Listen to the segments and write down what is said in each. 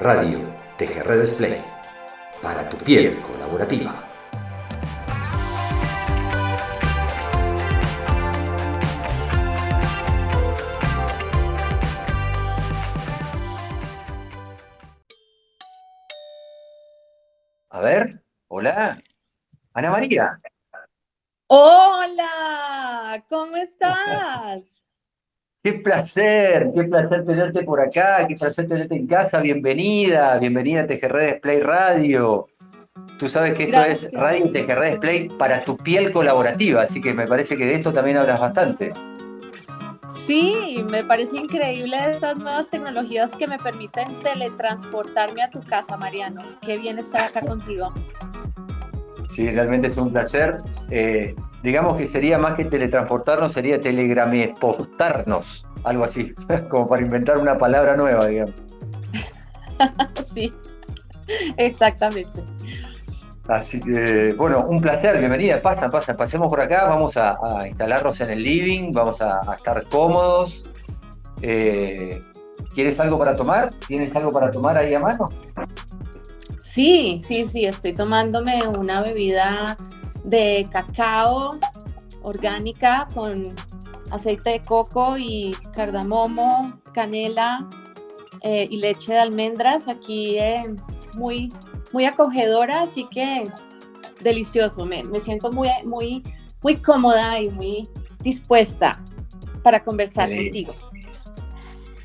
Radio TGR Display. Para tu piel colaborativa. A ver, hola. Ana María. Hola, ¿cómo estás? Qué placer, qué placer tenerte por acá, qué placer tenerte en casa. Bienvenida, bienvenida a TGR Display Radio. Tú sabes que esto es. Radio TGR Display para tu piel colaborativa, así que me parece que de esto también hablas bastante. Sí, me parece increíble estas nuevas tecnologías que me permiten teletransportarme a tu casa, Mariano. Qué bien estar acá contigo. Sí, realmente es un placer. Eh, digamos que sería más que teletransportarnos, sería telegramepostarnos, algo así, como para inventar una palabra nueva, digamos. Sí, exactamente. Así que, bueno, un placer, bienvenida, pasa, pasa, pasemos por acá, vamos a, a instalarnos en el living, vamos a, a estar cómodos. Eh, ¿Quieres algo para tomar? ¿Tienes algo para tomar ahí a mano? Sí, sí, sí, estoy tomándome una bebida de cacao orgánica con aceite de coco y cardamomo, canela eh, y leche de almendras. Aquí eh, muy, muy acogedora, así que delicioso. Me, me siento muy, muy, muy cómoda y muy dispuesta para conversar Sí. contigo.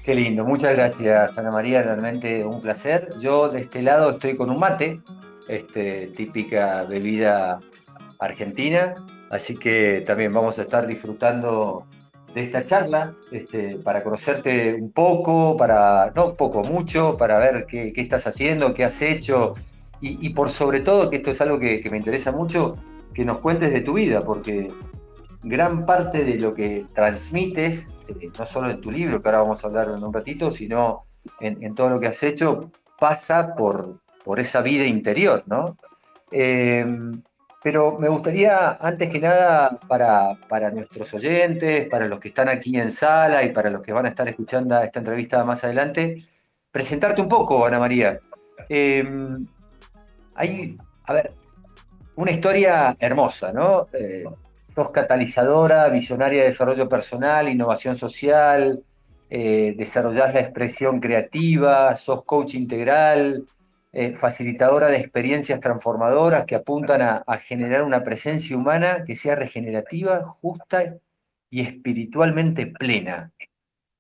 Qué lindo, muchas gracias Ana María, realmente un placer. Yo de este lado estoy con un mate, este, típica bebida argentina, así que también vamos a estar disfrutando de esta charla este, para conocerte un poco, para, no poco, mucho, para ver qué, estás haciendo, qué has hecho y, por sobre todo, que esto es algo que me interesa mucho, que nos cuentes de tu vida, porque gran parte de lo que transmites, eh, no solo en tu libro, que ahora vamos a hablar en un ratito, sino en, todo lo que has hecho, pasa por, por esa vida interior, ¿no? Eh, pero me gustaría, antes que nada, para, para nuestros oyentes, para los que están aquí en sala y para los que van a estar escuchando esta entrevista más adelante, presentarte un poco, Ana María. Eh, hay, a ver, una historia hermosa, ¿no? Eh, sos catalizadora, visionaria de desarrollo personal, innovación social, eh, desarrollás la expresión creativa, sos coach integral, eh, facilitadora de experiencias transformadoras que apuntan a, generar una presencia humana que sea regenerativa, justa y espiritualmente plena.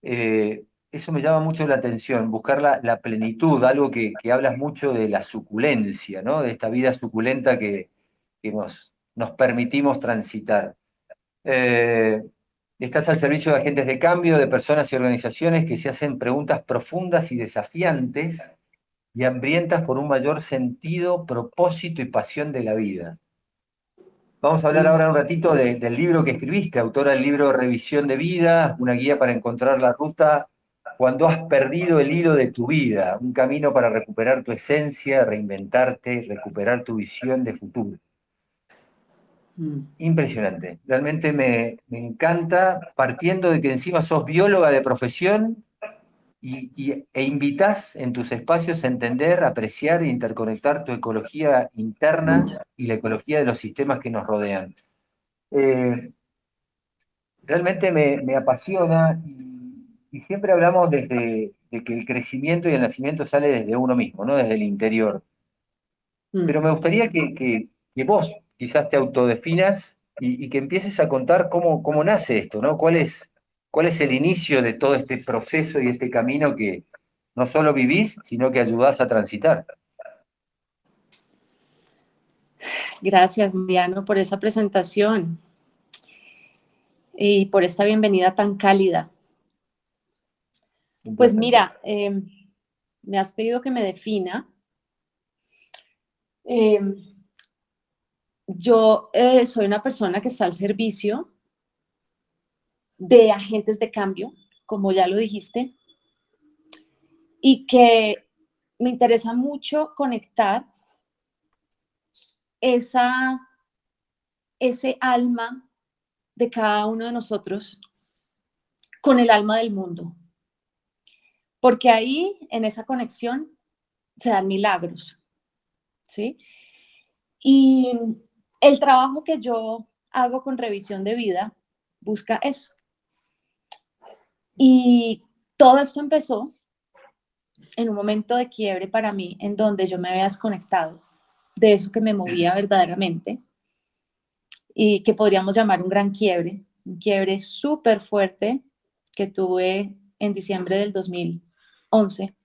Eh, eso me llama mucho la atención, buscar la, plenitud, algo que, que hablas mucho de la suculencia, ¿no? De esta vida suculenta que, que nos, nos permitimos transitar. Eh, estás al servicio de agentes de cambio, de personas y organizaciones que se hacen preguntas profundas y desafiantes y hambrientas por un mayor sentido, propósito y pasión de la vida. Vamos a hablar ahora un ratito de- del libro que escribiste, autora del libro Revisión de Vida, una guía para encontrar la ruta cuando has perdido el hilo de tu vida, un camino para recuperar tu esencia, reinventarte, recuperar tu visión de futuro. Mm. Impresionante. Realmente me, me encanta, partiendo de que encima sos bióloga de profesión y, y- e invitas en tus espacios a entender, apreciar e interconectar tu ecología interna y la ecología de los sistemas que nos rodean. Eh, realmente me, me apasiona y, y siempre hablamos desde de que el crecimiento y el nacimiento sale desde uno mismo, ¿no? Desde el interior. Mm. Pero me gustaría que, que- que vos quizás te autodefinas y, y que empieces a contar cómo, cómo nace esto, ¿no? ¿Cuál es, cuál es el inicio de todo este proceso y este camino que no solo vivís, sino que ayudás a transitar? Gracias, Mariano, por esa presentación y por esta bienvenida tan cálida. Pues mira, eh, me has pedido que me defina. Eh, yo eh, soy una persona que está al servicio de agentes de cambio, como ya lo dijiste, y que me interesa mucho conectar esa, ese alma de cada uno de nosotros con el alma del mundo. Porque ahí, en esa conexión, se dan milagros, ¿sí? Y el trabajo que yo hago con revisión de vida busca eso. Y todo esto empezó en un momento de quiebre para mí, en donde yo me había desconectado de eso que me movía verdaderamente y que podríamos llamar un gran quiebre, un quiebre súper fuerte que tuve en diciembre del 2011,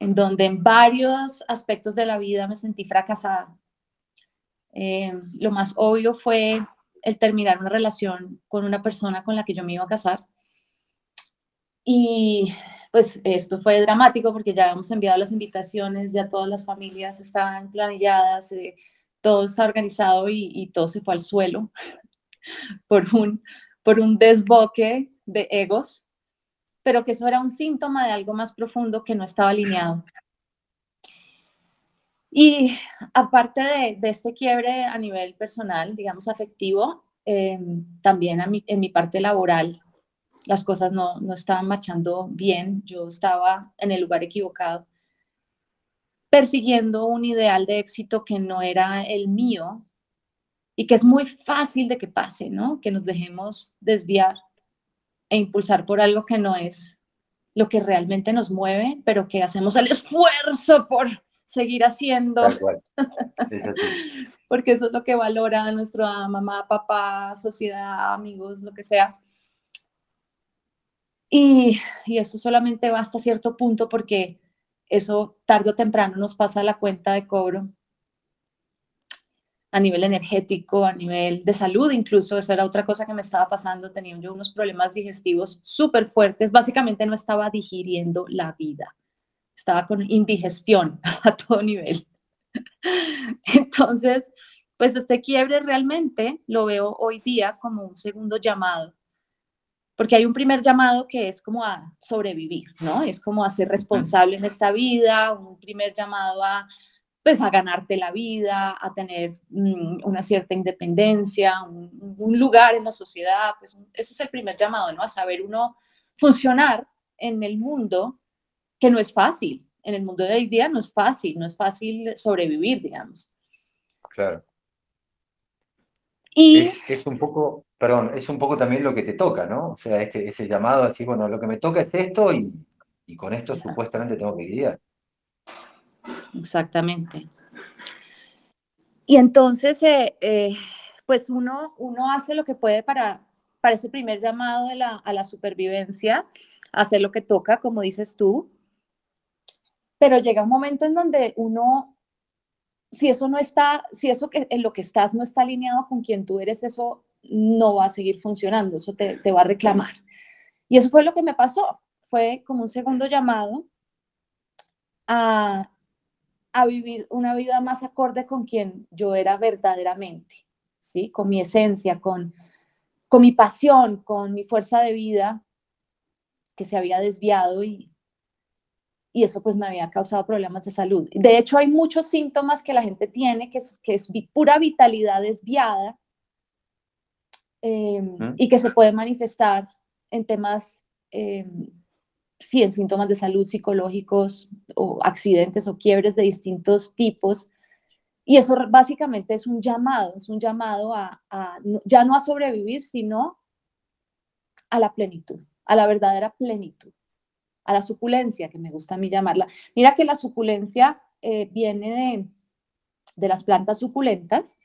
en donde en varios aspectos de la vida me sentí fracasada. Eh, lo más obvio fue el terminar una relación con una persona con la que yo me iba a casar. Y pues esto fue dramático porque ya habíamos enviado las invitaciones, ya todas las familias estaban planilladas, eh, todo está organizado y, y, todo se fue al suelo por un, por un desboque de egos, pero que eso era un síntoma de algo más profundo que no estaba alineado. Y aparte de, de este quiebre a nivel personal, digamos afectivo, eh, también a mi, en mi parte laboral, las cosas no, no estaban marchando bien, yo estaba en el lugar equivocado, persiguiendo un ideal de éxito que no era el mío y que es muy fácil de que pase, ¿no? Que nos dejemos desviar e impulsar por algo que no es lo que realmente nos mueve, pero que hacemos el esfuerzo por seguir haciendo. Porque eso es lo que valora nuestra mamá, papá, sociedad, amigos, lo que sea. Y, y eso solamente va hasta cierto punto porque eso tarde o temprano nos pasa a la cuenta de cobro. A nivel energético, a nivel de salud, incluso esa era otra cosa que me estaba pasando, tenía yo unos problemas digestivos súper fuertes, básicamente no estaba digiriendo la vida, estaba con indigestión a todo nivel. Entonces, pues este quiebre realmente lo veo hoy día como un segundo llamado porque hay un primer llamado que es como a sobrevivir, ¿no? Es como a ser responsable en esta vida, un primer llamado a, pues, a ganarte la vida, a tener mm, una cierta independencia, un, lugar en la sociedad, pues ese es el primer llamado, ¿no? A saber uno funcionar en el mundo que no es fácil, en el mundo de hoy día no es fácil, no es fácil sobrevivir, digamos. Claro. Y es un poco, perdón, es un poco también lo que te toca, ¿no? O sea, este, ese llamado así, bueno, lo que me toca es esto y, y con esto supuestamente tengo que lidiar. Exactamente. Y entonces, eh, eh, pues uno, uno hace lo que puede para, para ese primer llamado de la, a la supervivencia, hacer lo que toca, como dices tú, pero llega un momento en donde uno si eso no está, si eso que en lo que estás no está alineado con quien tú eres, eso no va a seguir funcionando, eso te, va a reclamar. Y eso fue lo que me pasó, fue como un segundo llamado a, a vivir una vida más acorde con quien yo era verdaderamente, ¿sí? Con mi esencia, con, con mi pasión, con mi fuerza de vida que se había desviado y, y eso pues me había causado problemas de salud. De hecho, hay muchos síntomas que la gente tiene, que es, que es pura vitalidad desviada em, y que se puede manifestar en temas, eh, sí, en síntomas de salud psicológicos o accidentes o quiebres de distintos tipos. Y eso básicamente es un llamado, es un llamado a, a ya no a sobrevivir, sino a la plenitud, a la verdadera plenitud a la suculencia, que me gusta a mí llamarla. Mira que la suculencia eh, viene de, de, las plantas suculentas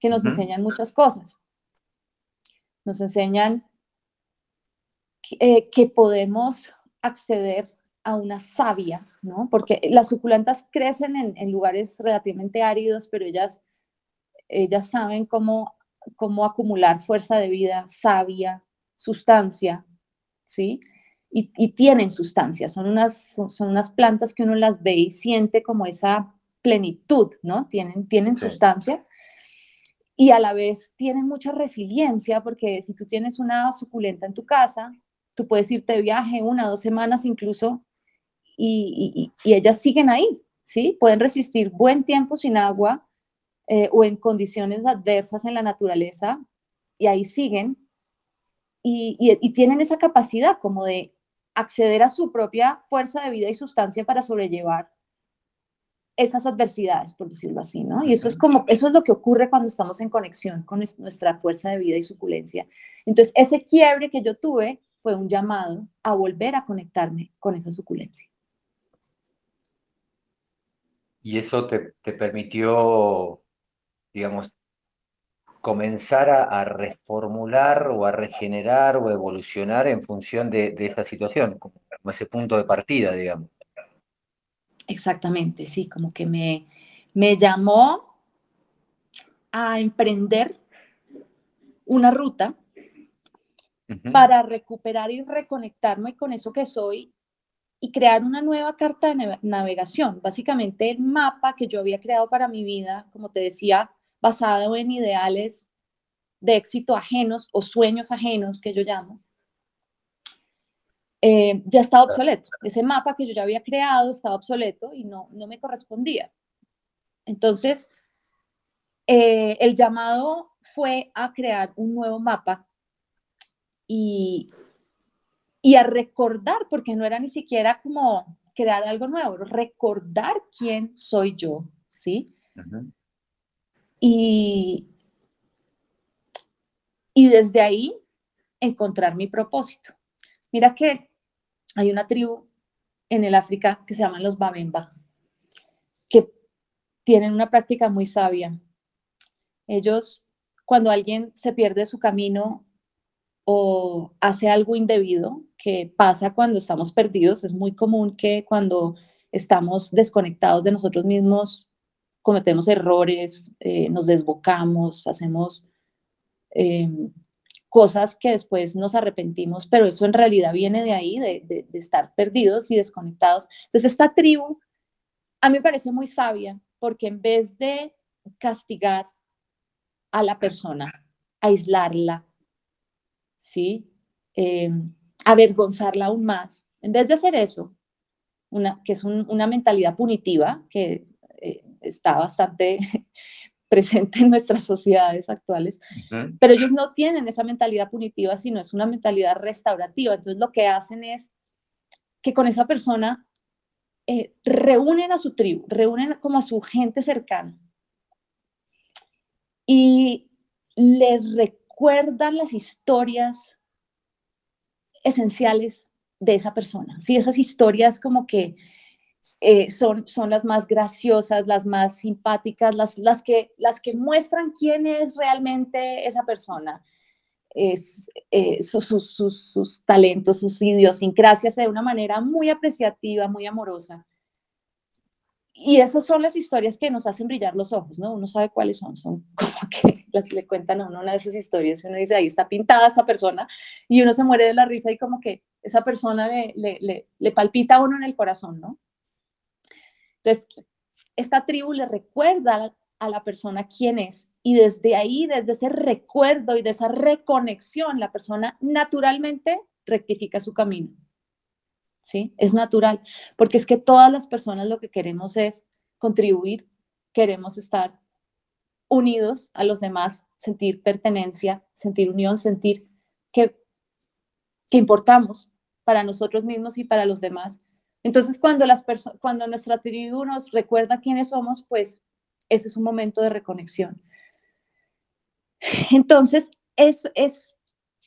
que nos enseñan muchas cosas. Nos enseñan que, eh, podemos acceder a una savia, ¿no? Porque las suculentas crecen en, en, lugares relativamente áridos, pero ellas, ellas saben cómo, cómo acumular fuerza de vida, savia, sustancia, ¿sí? Y, tienen sustancia, son unas, son unas plantas que uno las ve y siente como esa plenitud, ¿no? Tienen, tienen sustancia y a la vez tienen mucha resiliencia porque si tú tienes una suculenta en tu casa, tú puedes irte de viaje una, dos semanas incluso y, y, ellas siguen ahí, ¿sí? Pueden resistir buen tiempo sin agua eh, o en condiciones adversas en la naturaleza y ahí siguen y, y, tienen esa capacidad como de acceder a su propia fuerza de vida y sustancia para sobrellevar esas adversidades, por decirlo así, ¿no? Y eso es como, eso es lo que ocurre cuando estamos en conexión con nuestra fuerza de vida y suculencia. Entonces, ese quiebre que yo tuve fue un llamado a volver a conectarme con esa suculencia. Y eso te, permitió, digamos, comenzar a, reformular o a regenerar o evolucionar en función de, de esa situación, como ese punto de partida, digamos. Exactamente, sí, como que me, me llamó a emprender una ruta para recuperar y reconectarme con eso que soy y crear una nueva carta de navegación. Básicamente el mapa que yo había creado para mi vida, como te decía, basado en ideales de éxito ajenos o sueños ajenos que yo llamo, eh, ya estaba obsoleto. Ese mapa que yo ya había creado estaba obsoleto y no, no me correspondía. Entonces, eh, el llamado fue a crear un nuevo mapa y, y a recordar, porque no era ni siquiera como crear algo nuevo, recordar quién soy yo, ¿sí? Y, y desde ahí encontrar mi propósito. Mira que hay una tribu en el África que se llaman los Babemba, que tienen una práctica muy sabia. Ellos, cuando alguien se pierde su camino o hace algo indebido, que pasa cuando estamos perdidos, es muy común que cuando estamos desconectados de nosotros mismos, cometemos errores, eh, nos desbocamos, hacemos em, cosas que después nos arrepentimos, pero eso en realidad viene de ahí, de, estar perdidos y desconectados. Entonces, esta tribu a mí me parece muy sabia porque en vez de castigar a la persona, aislarla, ¿sí? Em, avergonzarla aún más, en vez de hacer eso, una, que es una mentalidad punitiva que está bastante presente en nuestras sociedades actuales, pero ellos no tienen esa mentalidad punitiva, sino es una mentalidad restaurativa. Entonces lo que hacen es que con esa persona eh, reúnen a su tribu, reúnen como a su gente cercana y le recuerdan las historias esenciales de esa persona. Sí, esas historias como que eh, son, son las más graciosas, las más simpáticas, las, las, que, las que muestran quién es realmente esa persona, es, eh, sus, sus, sus, talentos, sus idiosincrasias de una manera muy apreciativa, muy amorosa. Y esas son las historias que nos hacen brillar los ojos, ¿no? Uno sabe cuáles son, son como que las le cuentan a uno una de esas historias y uno dice, ahí está pintada esta persona y uno se muere de la risa y como que esa persona le, le, le, le palpita a uno en el corazón, ¿no? Entonces, esta tribu le recuerda a la persona quién es y desde ahí, desde ese recuerdo y de esa reconexión, la persona naturalmente rectifica su camino. ¿Sí? Es natural, porque es que todas las personas lo que queremos es contribuir, queremos estar unidos a los demás, sentir pertenencia, sentir unión, sentir que, que importamos para nosotros mismos y para los demás. Entonces, cuando, las cuando nuestra tribu nos recuerda quiénes somos, pues ese es un momento de reconexión. Entonces, es, es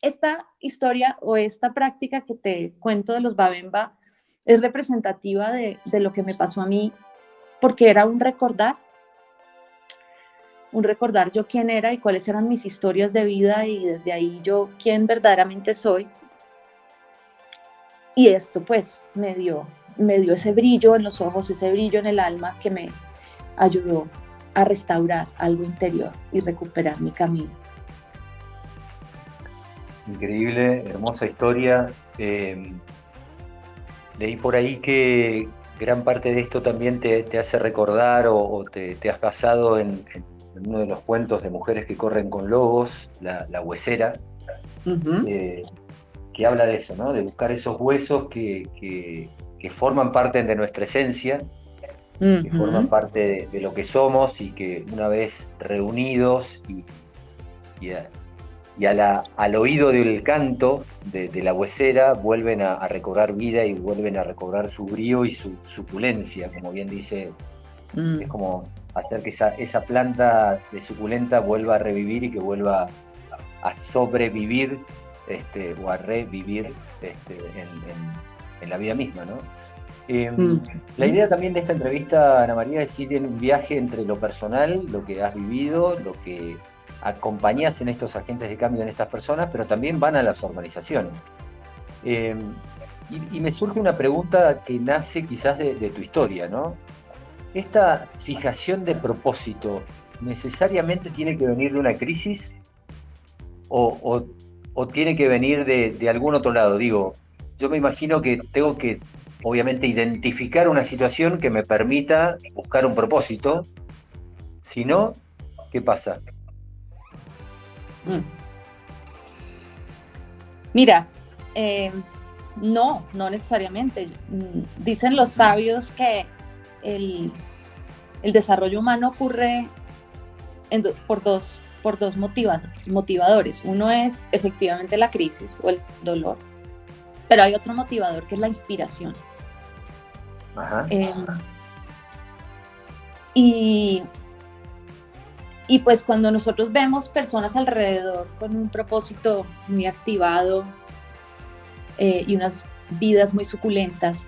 esta historia o esta práctica que te cuento de los Babemba es representativa de, de lo que me pasó a mí, porque era un recordar, un recordar yo quién era y cuáles eran mis historias de vida y desde ahí yo quién verdaderamente soy. Y esto pues me dio me dio ese brillo en los ojos, ese brillo en el alma que me ayudó a restaurar algo interior y recuperar mi camino. Increíble, hermosa historia. Eh, leí por ahí que gran parte de esto también te, hace recordar o, te, has basado en, uno de los cuentos de mujeres que corren con lobos, la, huesera, eh, que habla de eso, ¿no? de buscar esos huesos que, que forman parte de nuestra esencia, que forman parte de, lo que somos y que una vez reunidos y, y, al oído del canto de, la huesera vuelven a, recobrar vida y vuelven a recobrar su brío y su suculencia, como bien dice Mm. Es como hacer que esa, esa planta de suculenta vuelva a revivir y que vuelva a sobrevivir este, o a revivir este, en, la vida misma, ¿no? Em, mm. La idea también de esta entrevista, Ana María, es ir en un viaje entre lo personal, lo que has vivido, lo que acompañas en estos agentes de cambio en estas personas, pero también van a las organizaciones. Em, y, me surge una pregunta que nace quizás de, tu historia, ¿no? ¿Esta fijación de propósito necesariamente tiene que venir de una crisis o, tiene que venir de, de, algún otro lado? Digo, yo me imagino que tengo que, obviamente, identificar una situación que me permita buscar un propósito. Si no, ¿qué pasa? Mm. Mira, eh, no, no necesariamente. Mm, dicen los sabios que el, desarrollo humano ocurre por dos, por dos motivadores. Uno es efectivamente la crisis o el dolor, pero hay otro motivador que es la inspiración. Em, y y pues cuando nosotros vemos personas alrededor con un propósito muy activado eh, y unas vidas muy suculentas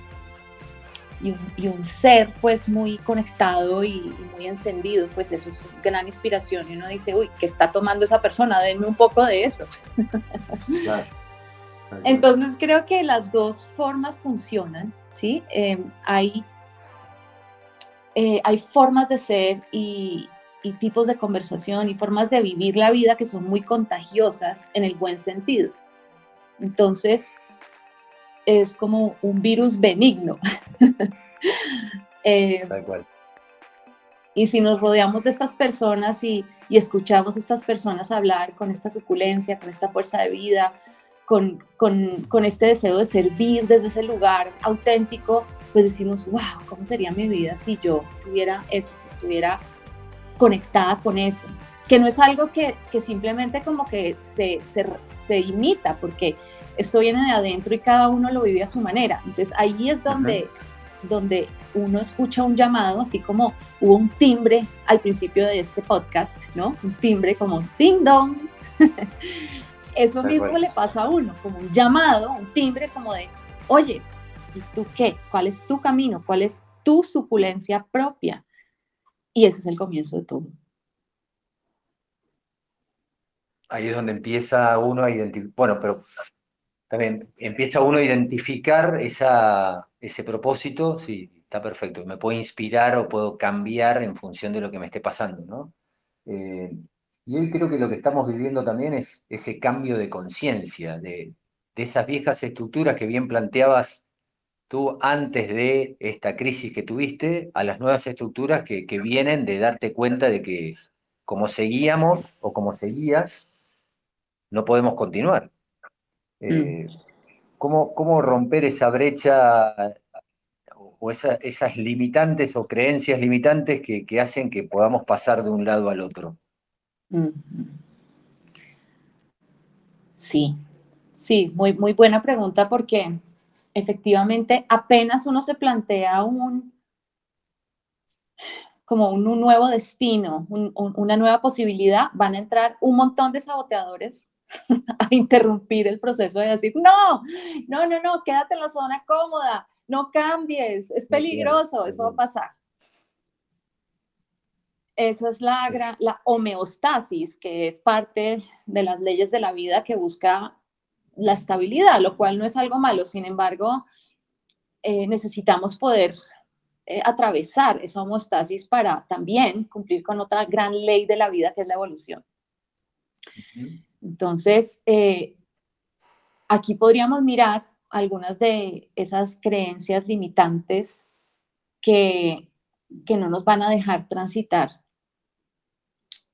y un, ser pues muy conectado y, muy encendido, pues eso es gran inspiración y uno dice, uy, ¿qué está tomando esa persona? Denme un poco de eso. Entonces creo que las dos formas funcionan, ¿sí? Em, hay, eh, hay formas de ser y, y tipos de conversación y formas de vivir la vida que son muy contagiosas en el buen sentido. Entonces, es como un virus benigno. eh, cual. Y si nos rodeamos de estas personas y, y, escuchamos a estas personas hablar con esta suculencia, con esta fuerza de vida, con, con, con, este deseo de servir desde ese lugar auténtico, pues decimos, wow, ¿cómo sería mi vida si yo tuviera eso, si estuviera conectada con eso, que no es algo que, simplemente como que se, se, imita, porque esto viene de adentro y cada uno lo vive a su manera. Entonces ahí es donde, donde uno escucha un llamado, así como hubo un timbre al principio de este podcast, ¿no? Un timbre como ding dong. Eso mismo le pasa a uno, como un llamado, un timbre como de, oye, ¿y tú qué? ¿Cuál es tu camino? ¿Cuál es tu suculencia propia? Y ese es el comienzo de todo. Ahí es donde empieza uno a identificar, bueno, pero también empieza uno a identificar esa, ese propósito, sí, está perfecto, me puedo inspirar o puedo cambiar en función de lo que me esté pasando, ¿no? Eh, y hoy creo que lo que estamos viviendo también es ese cambio de conciencia, de, de esas viejas estructuras que bien planteabas tú antes de esta crisis que tuviste a las nuevas estructuras que, vienen de darte cuenta de que como seguíamos o como seguías, no podemos continuar. Eh, mm. ¿cómo, romper esa brecha o esas limitantes o creencias limitantes que, hacen que podamos pasar de un lado al otro? Sí, sí, muy, muy buena pregunta porque efectivamente apenas uno se plantea un como un, nuevo destino, una nueva posibilidad, van a entrar un montón de saboteadores a interrumpir el proceso de decir, no, no, no, no, quédate en la zona cómoda, no cambies, es peligroso, eso va a pasar. Esa es la, la homeostasis, que es parte de las leyes de la vida que busca la estabilidad, lo cual no es algo malo. Sin embargo, eh, necesitamos poder eh, atravesar esa homostasis para también cumplir con otra gran ley de la vida que es la evolución. Entonces, eh, aquí podríamos mirar algunas de esas creencias limitantes que, que no nos van a dejar transitar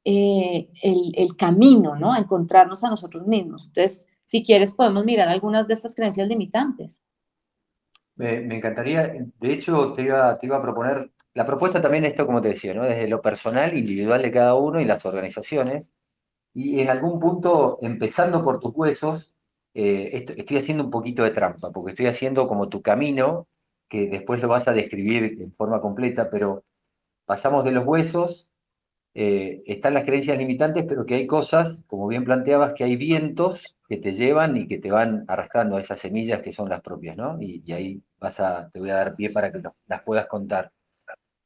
el, el, camino, ¿no? A encontrarnos a nosotros mismos. Entonces, si quieres, podemos mirar algunas de estas creencias limitantes. Me, encantaría, de hecho, te iba, te iba a proponer, la propuesta también esto, como te decía, ¿no? desde lo personal, individual de cada uno y las organizaciones, y en algún punto, empezando por tus huesos, eh, estoy haciendo un poquito de trampa, porque estoy haciendo como tu camino, que después lo vas a describir en forma completa, pero pasamos de los huesos, eh, están las creencias limitantes, pero que hay cosas, como bien planteabas, que hay vientos que te llevan y que te van arrastrando a esas semillas que son las propias, ¿no? Y, ahí vas a, te voy a dar pie para que las puedas contar.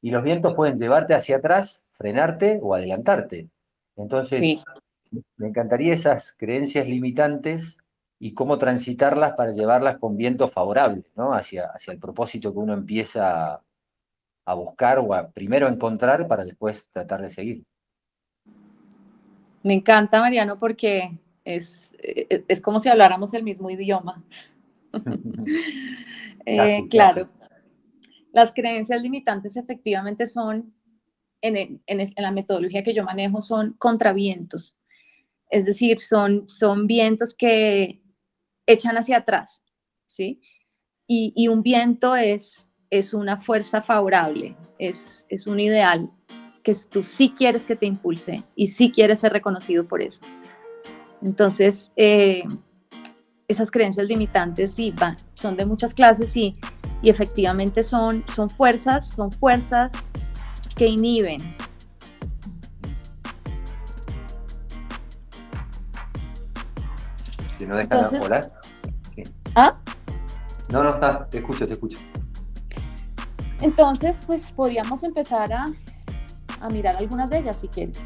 Y los vientos pueden llevarte hacia atrás, frenarte o adelantarte. Entonces, me encantaría esas creencias limitantes y cómo transitarlas para llevarlas con vientos favorables, ¿no? Hacia, hacia el propósito que uno empieza a buscar o a primero encontrar para después tratar de seguir. Me encanta, Mariano, porque es, e, es como si habláramos el mismo idioma. Eh, claro, las creencias limitantes efectivamente son, en, en, la metodología que yo manejo, son contravientos. Es decir, son, son vientos que echan hacia atrás, ¿sí? Y, y un viento es es una fuerza favorable, es, es un ideal que tú sí quieres que te impulse y sí quieres ser reconocido por eso. Entonces, eh, esas creencias limitantes sí van, son de muchas clases y, y efectivamente son, son fuerzas, son fuerzas que inhiben. No dejan Entonces, volar. ¿Ah? No, no está, te escucho, te escucho. Entonces, pues podríamos empezar a, mirar algunas de ellas si quieres.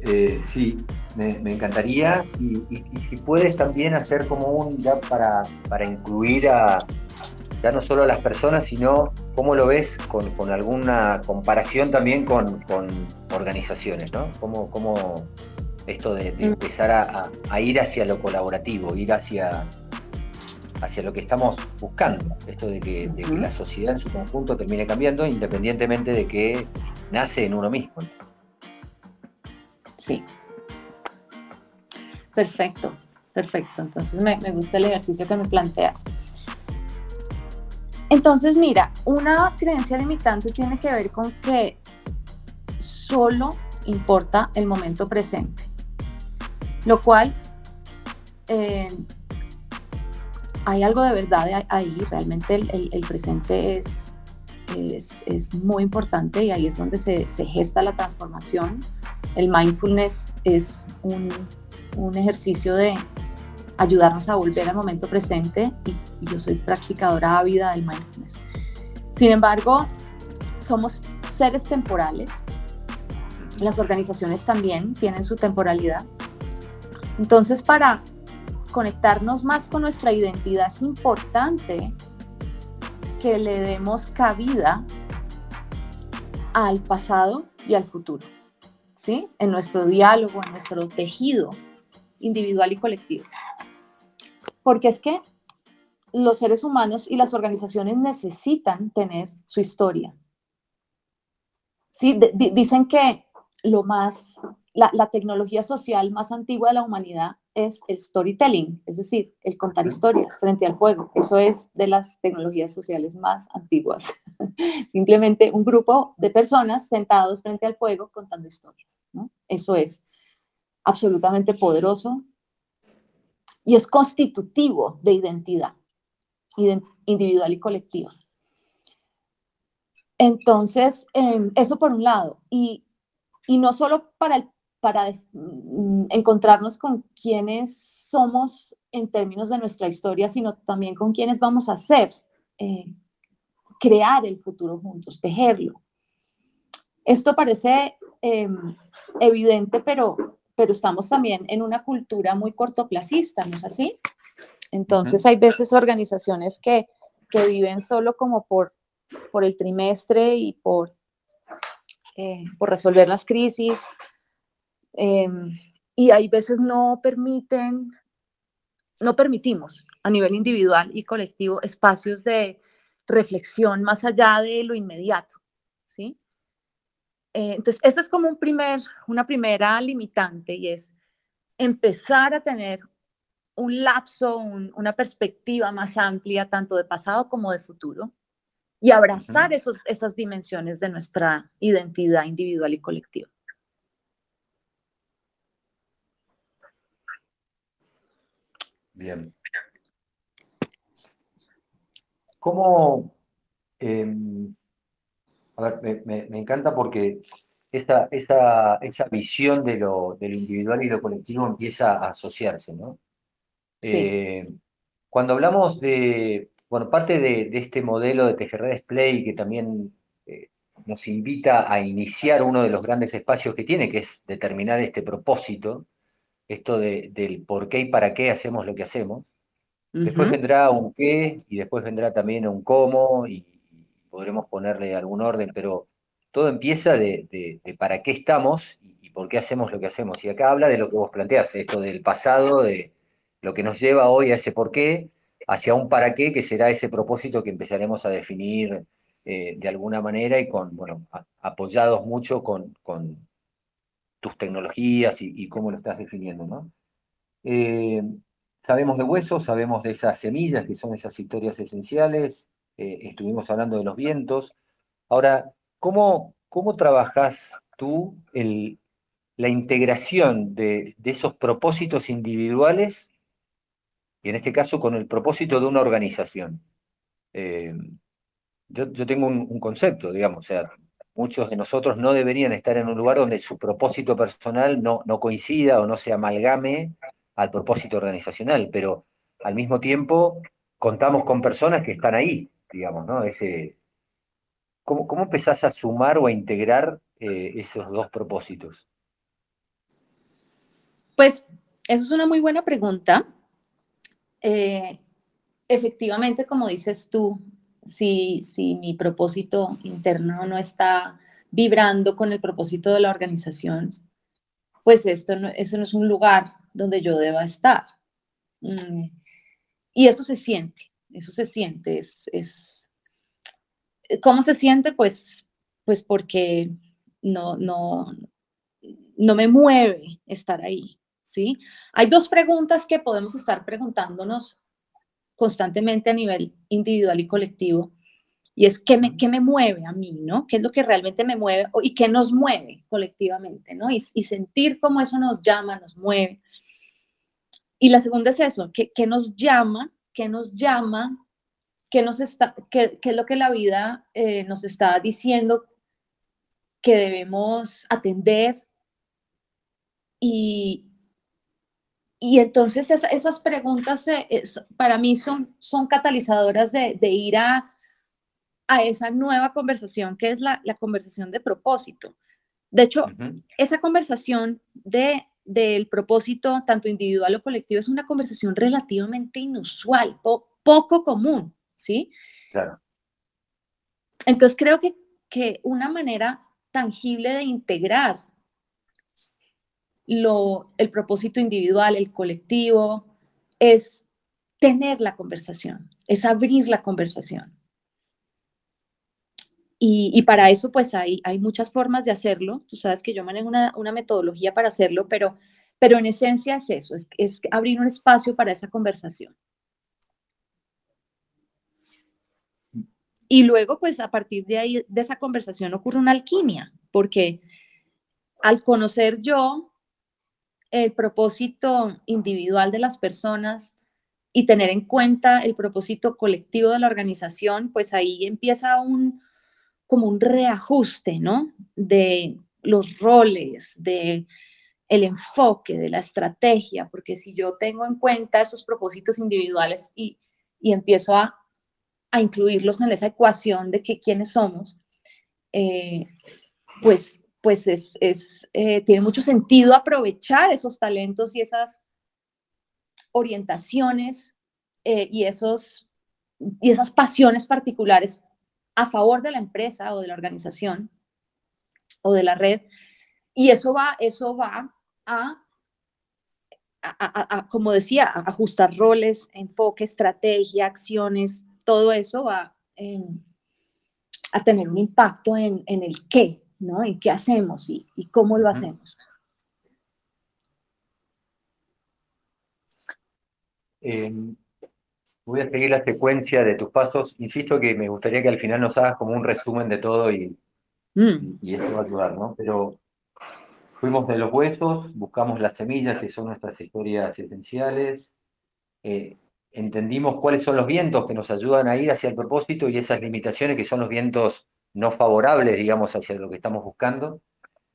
Eh, sí, me, encantaría y, si puedes también hacer como un, ya para, para incluir a, ya no solo a las personas, sino cómo lo ves con, alguna comparación también con, organizaciones, ¿no? Cómo, cómo esto de, mm. empezar a, ir hacia lo colaborativo, ir hacia, hacia lo que estamos buscando, esto de que, la sociedad en su conjunto termine cambiando independientemente de que nace en uno mismo. Sí. Perfecto, perfecto. Entonces me, me gusta el ejercicio que me planteas. Entonces, mira, una creencia limitante tiene que ver con que solo importa el momento presente, lo cual eh, hay algo de verdad ahí, realmente el, presente es, es, muy importante y ahí es donde se, gesta la transformación. El mindfulness es un, ejercicio de ayudarnos a volver al momento presente y, yo soy practicadora ávida del mindfulness. Sin embargo, somos seres temporales. Las organizaciones también tienen su temporalidad. Entonces, para conectarnos más con nuestra identidad, es importante que le demos cabida al pasado y al futuro, ¿sí? En nuestro diálogo, en nuestro tejido individual y colectivo. Porque es que los seres humanos y las organizaciones necesitan tener su historia. ¿Sí? dicen que lo más, la, la tecnología social más antigua de la humanidad es el storytelling, es decir, el contar historias frente al fuego. Eso es de las tecnologías sociales más antiguas. Simplemente un grupo de personas sentados frente al fuego contando historias. Eso es absolutamente poderoso y es constitutivo de identidad individual y colectiva. Entonces, em, eso por un lado. Y, y no solo para el para mm, encontrarnos con quiénes somos en términos de nuestra historia, sino también con quiénes vamos a ser, eh, crear el futuro juntos, tejerlo. Esto parece em, evidente, pero, pero estamos también en una cultura muy cortoplacista, ¿no es así? Entonces hay veces organizaciones que, que viven solo como por, por el trimestre y por, eh, por resolver las crisis, Em, y hay veces no permiten, no permitimos a nivel individual y colectivo espacios de reflexión más allá de lo inmediato, ¿sí? Eh, entonces, eso es como un primer, una primera limitante y es empezar a tener un lapso, una perspectiva más amplia, tanto de pasado como de futuro, y abrazar esos, esas dimensiones de nuestra identidad individual y colectiva. Bien. ¿Cómo, em, A ver, me, encanta porque esa, esa, esa visión de lo, de lo, individual y lo colectivo empieza a asociarse, ¿no? Eh, cuando hablamos de, bueno, parte de, este modelo de Tejerre Display que también eh, nos invita a iniciar uno de los grandes espacios que tiene, que es determinar este propósito, esto de, del por qué y para qué hacemos lo que hacemos. Después vendrá un qué y después vendrá también un cómo y podremos ponerle algún orden, pero todo empieza de, para qué estamos y, por qué hacemos lo que hacemos. Y acá habla de lo que vos planteás, esto del pasado, de lo que nos lleva hoy a ese por qué, hacia un para qué, que será ese propósito que empezaremos a definir eh, de alguna manera y con, bueno, apoyados mucho con, con tus tecnologías y, cómo lo estás definiendo, ¿no? Eh, sabemos de huesos, sabemos de esas semillas, que son esas historias esenciales, eh, estuvimos hablando de los vientos. Ahora, ¿cómo, cómo trabajas tú la integración de, esos propósitos individuales y en este caso con el propósito de una organización? Eh, yo, tengo un, concepto, digamos, o sea, muchos de nosotros no deberían estar en un lugar donde su propósito personal no, no coincida o no se amalgame al propósito organizacional, pero al mismo tiempo contamos con personas que están ahí, digamos, ¿no? Ese, ¿cómo, cómo empezás a sumar o a integrar eh, esos dos propósitos? Pues esa es una muy buena pregunta. Eh, efectivamente, como dices tú, si, si mi propósito interno no está vibrando con el propósito de la organización, pues esto no, ese no es un lugar donde yo deba estar. Mm, y eso se siente, eso se siente. Es, es, ¿Cómo se siente? Pues, pues porque no, no, no me mueve estar ahí. ¿sí? Hay dos preguntas que podemos estar preguntándonos constantemente a nivel individual y colectivo. Y es qué me, qué me mueve a mí, ¿no? ¿Qué es lo que realmente me mueve y qué nos mueve colectivamente, ¿no? Y, sentir cómo eso nos llama, nos mueve. Y la segunda es eso, ¿qué, qué nos llama? ¿Qué nos llama? ¿Qué, nos está, qué, qué es lo que la vida eh, nos está diciendo que debemos atender? Y, y entonces esas preguntas eh, para mí son, son catalizadoras de, ir a, a, esa nueva conversación que es la, conversación de propósito. De hecho, esa conversación de, del propósito, tanto individual o colectivo, es una conversación relativamente inusual, poco común, ¿sí? Claro. Entonces creo que, que una manera tangible de integrar el propósito individual, el colectivo, es tener la conversación, es abrir la conversación. Y, para eso, pues hay, hay muchas formas de hacerlo. Tú sabes que yo manejo una, metodología para hacerlo, pero, pero en esencia es eso, es, es abrir un espacio para esa conversación. Y luego, pues a partir de ahí, de esa conversación ocurre una alquimia, porque al conocer yo el propósito individual de las personas y tener en cuenta el propósito colectivo de la organización, pues ahí empieza un como un reajuste, ¿no? De los roles, de el enfoque, de la estrategia, porque si yo tengo en cuenta esos propósitos individuales y, empiezo a, incluirlos en esa ecuación de que quiénes somos, eh, pues pues es, eh, tiene mucho sentido aprovechar esos talentos y esas orientaciones eh, y, esos, y esas pasiones particulares a favor de la empresa o de la organización o de la red. Y eso va, eso va a, como decía, a ajustar roles, enfoque, estrategia, acciones, todo eso va a tener un impacto en, en el qué, ¿no? ¿Y qué hacemos y, cómo lo hacemos? Em, voy a seguir la secuencia de tus pasos. Insisto que me gustaría que al final nos hagas como un resumen de todo y, mm. y esto va a ayudar, ¿no? Pero fuimos de los huesos, buscamos las semillas, que son nuestras historias esenciales. Eh, entendimos cuáles son los vientos que nos ayudan a ir hacia el propósito y esas limitaciones que son los vientos no favorables, digamos, hacia lo que estamos buscando.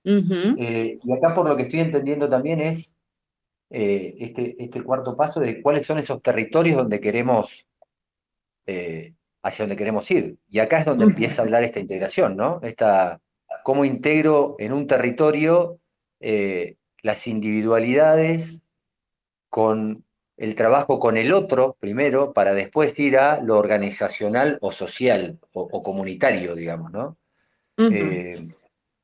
Eh, y acá por lo que estoy entendiendo también es eh, este, este cuarto paso de cuáles son esos territorios donde queremos, eh, hacia donde queremos ir. Y acá es donde empieza a hablar esta integración, ¿no? Esta, cómo integro en un territorio las individualidades con el trabajo con el otro primero para después ir a lo organizacional o social o, comunitario, digamos, ¿no? Eh,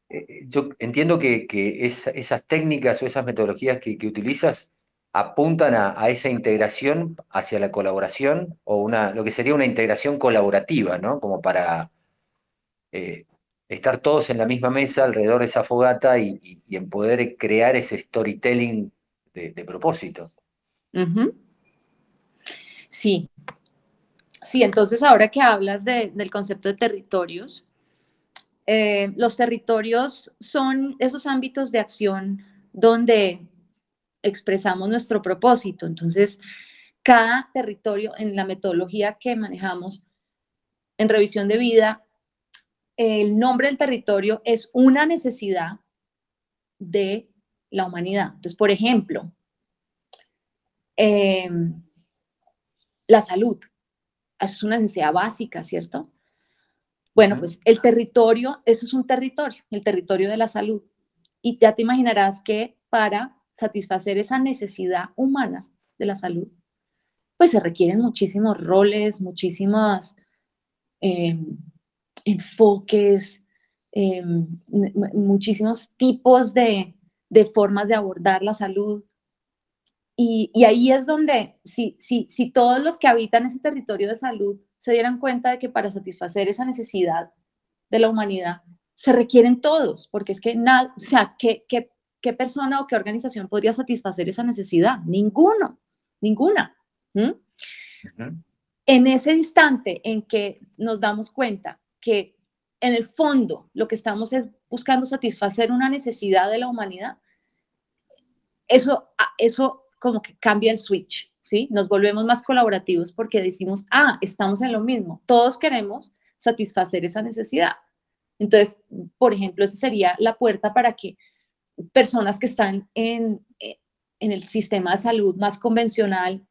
eh, yo entiendo que, esas técnicas o esas metodologías que, utilizas apuntan a, esa integración hacia la colaboración o una, lo que sería una integración colaborativa, ¿no? Como para eh, estar todos en la misma mesa alrededor de esa fogata y, en poder crear ese storytelling de propósito. Sí. Sí, entonces ahora que hablas del concepto de territorios, eh, los territorios son esos ámbitos de acción donde expresamos nuestro propósito. Entonces, cada territorio en la metodología que manejamos en revisión de vida, el nombre del territorio es una necesidad de la humanidad. Entonces, por ejemplo, Em, la salud. Es una necesidad básica, ¿cierto? Bueno, pues el territorio, eso es un territorio, el territorio de la salud. Y ya te imaginarás que para satisfacer esa necesidad humana de la salud, pues se requieren muchísimos roles, muchísimos em, enfoques, em, muchísimos tipos de, de, formas de abordar la salud. Y, ahí es donde, si, si, si todos los que habitan ese territorio de salud se dieran cuenta de que para satisfacer esa necesidad de la humanidad se requieren todos, porque es que nada, o sea, ¿qué, qué, qué persona o qué organización podría satisfacer esa necesidad? Ninguno, ninguna. En ese instante en que nos damos cuenta que en el fondo lo que estamos es buscando satisfacer una necesidad de la humanidad, eso, eso como que cambia el switch, ¿sí? Nos volvemos más colaborativos porque decimos, ah, estamos en lo mismo, todos queremos satisfacer esa necesidad. Entonces, por ejemplo, esa sería la puerta para que personas que están en, eh, en el sistema de salud más convencional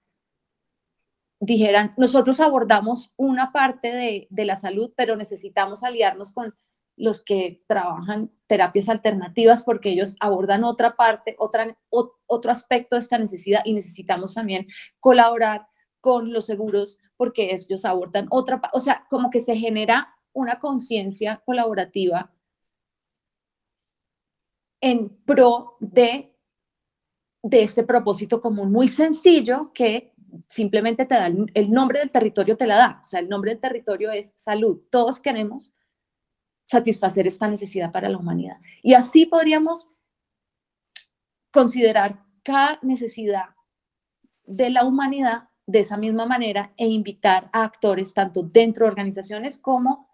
dijeran, nosotros abordamos una parte de, de la salud, pero necesitamos aliarnos con los que trabajan terapias alternativas porque ellos abordan otra parte, otra, otro aspecto de esta necesidad y necesitamos también colaborar con los seguros porque ellos abordan otra, o sea, como que se genera una conciencia colaborativa en pro de, de ese propósito común muy sencillo que simplemente te da el, el nombre del territorio, te la da. O sea, el nombre del territorio es salud. Todos queremos satisfacer esta necesidad para la humanidad. Y así podríamos considerar cada necesidad de la humanidad de esa misma manera e invitar a actores tanto dentro de organizaciones como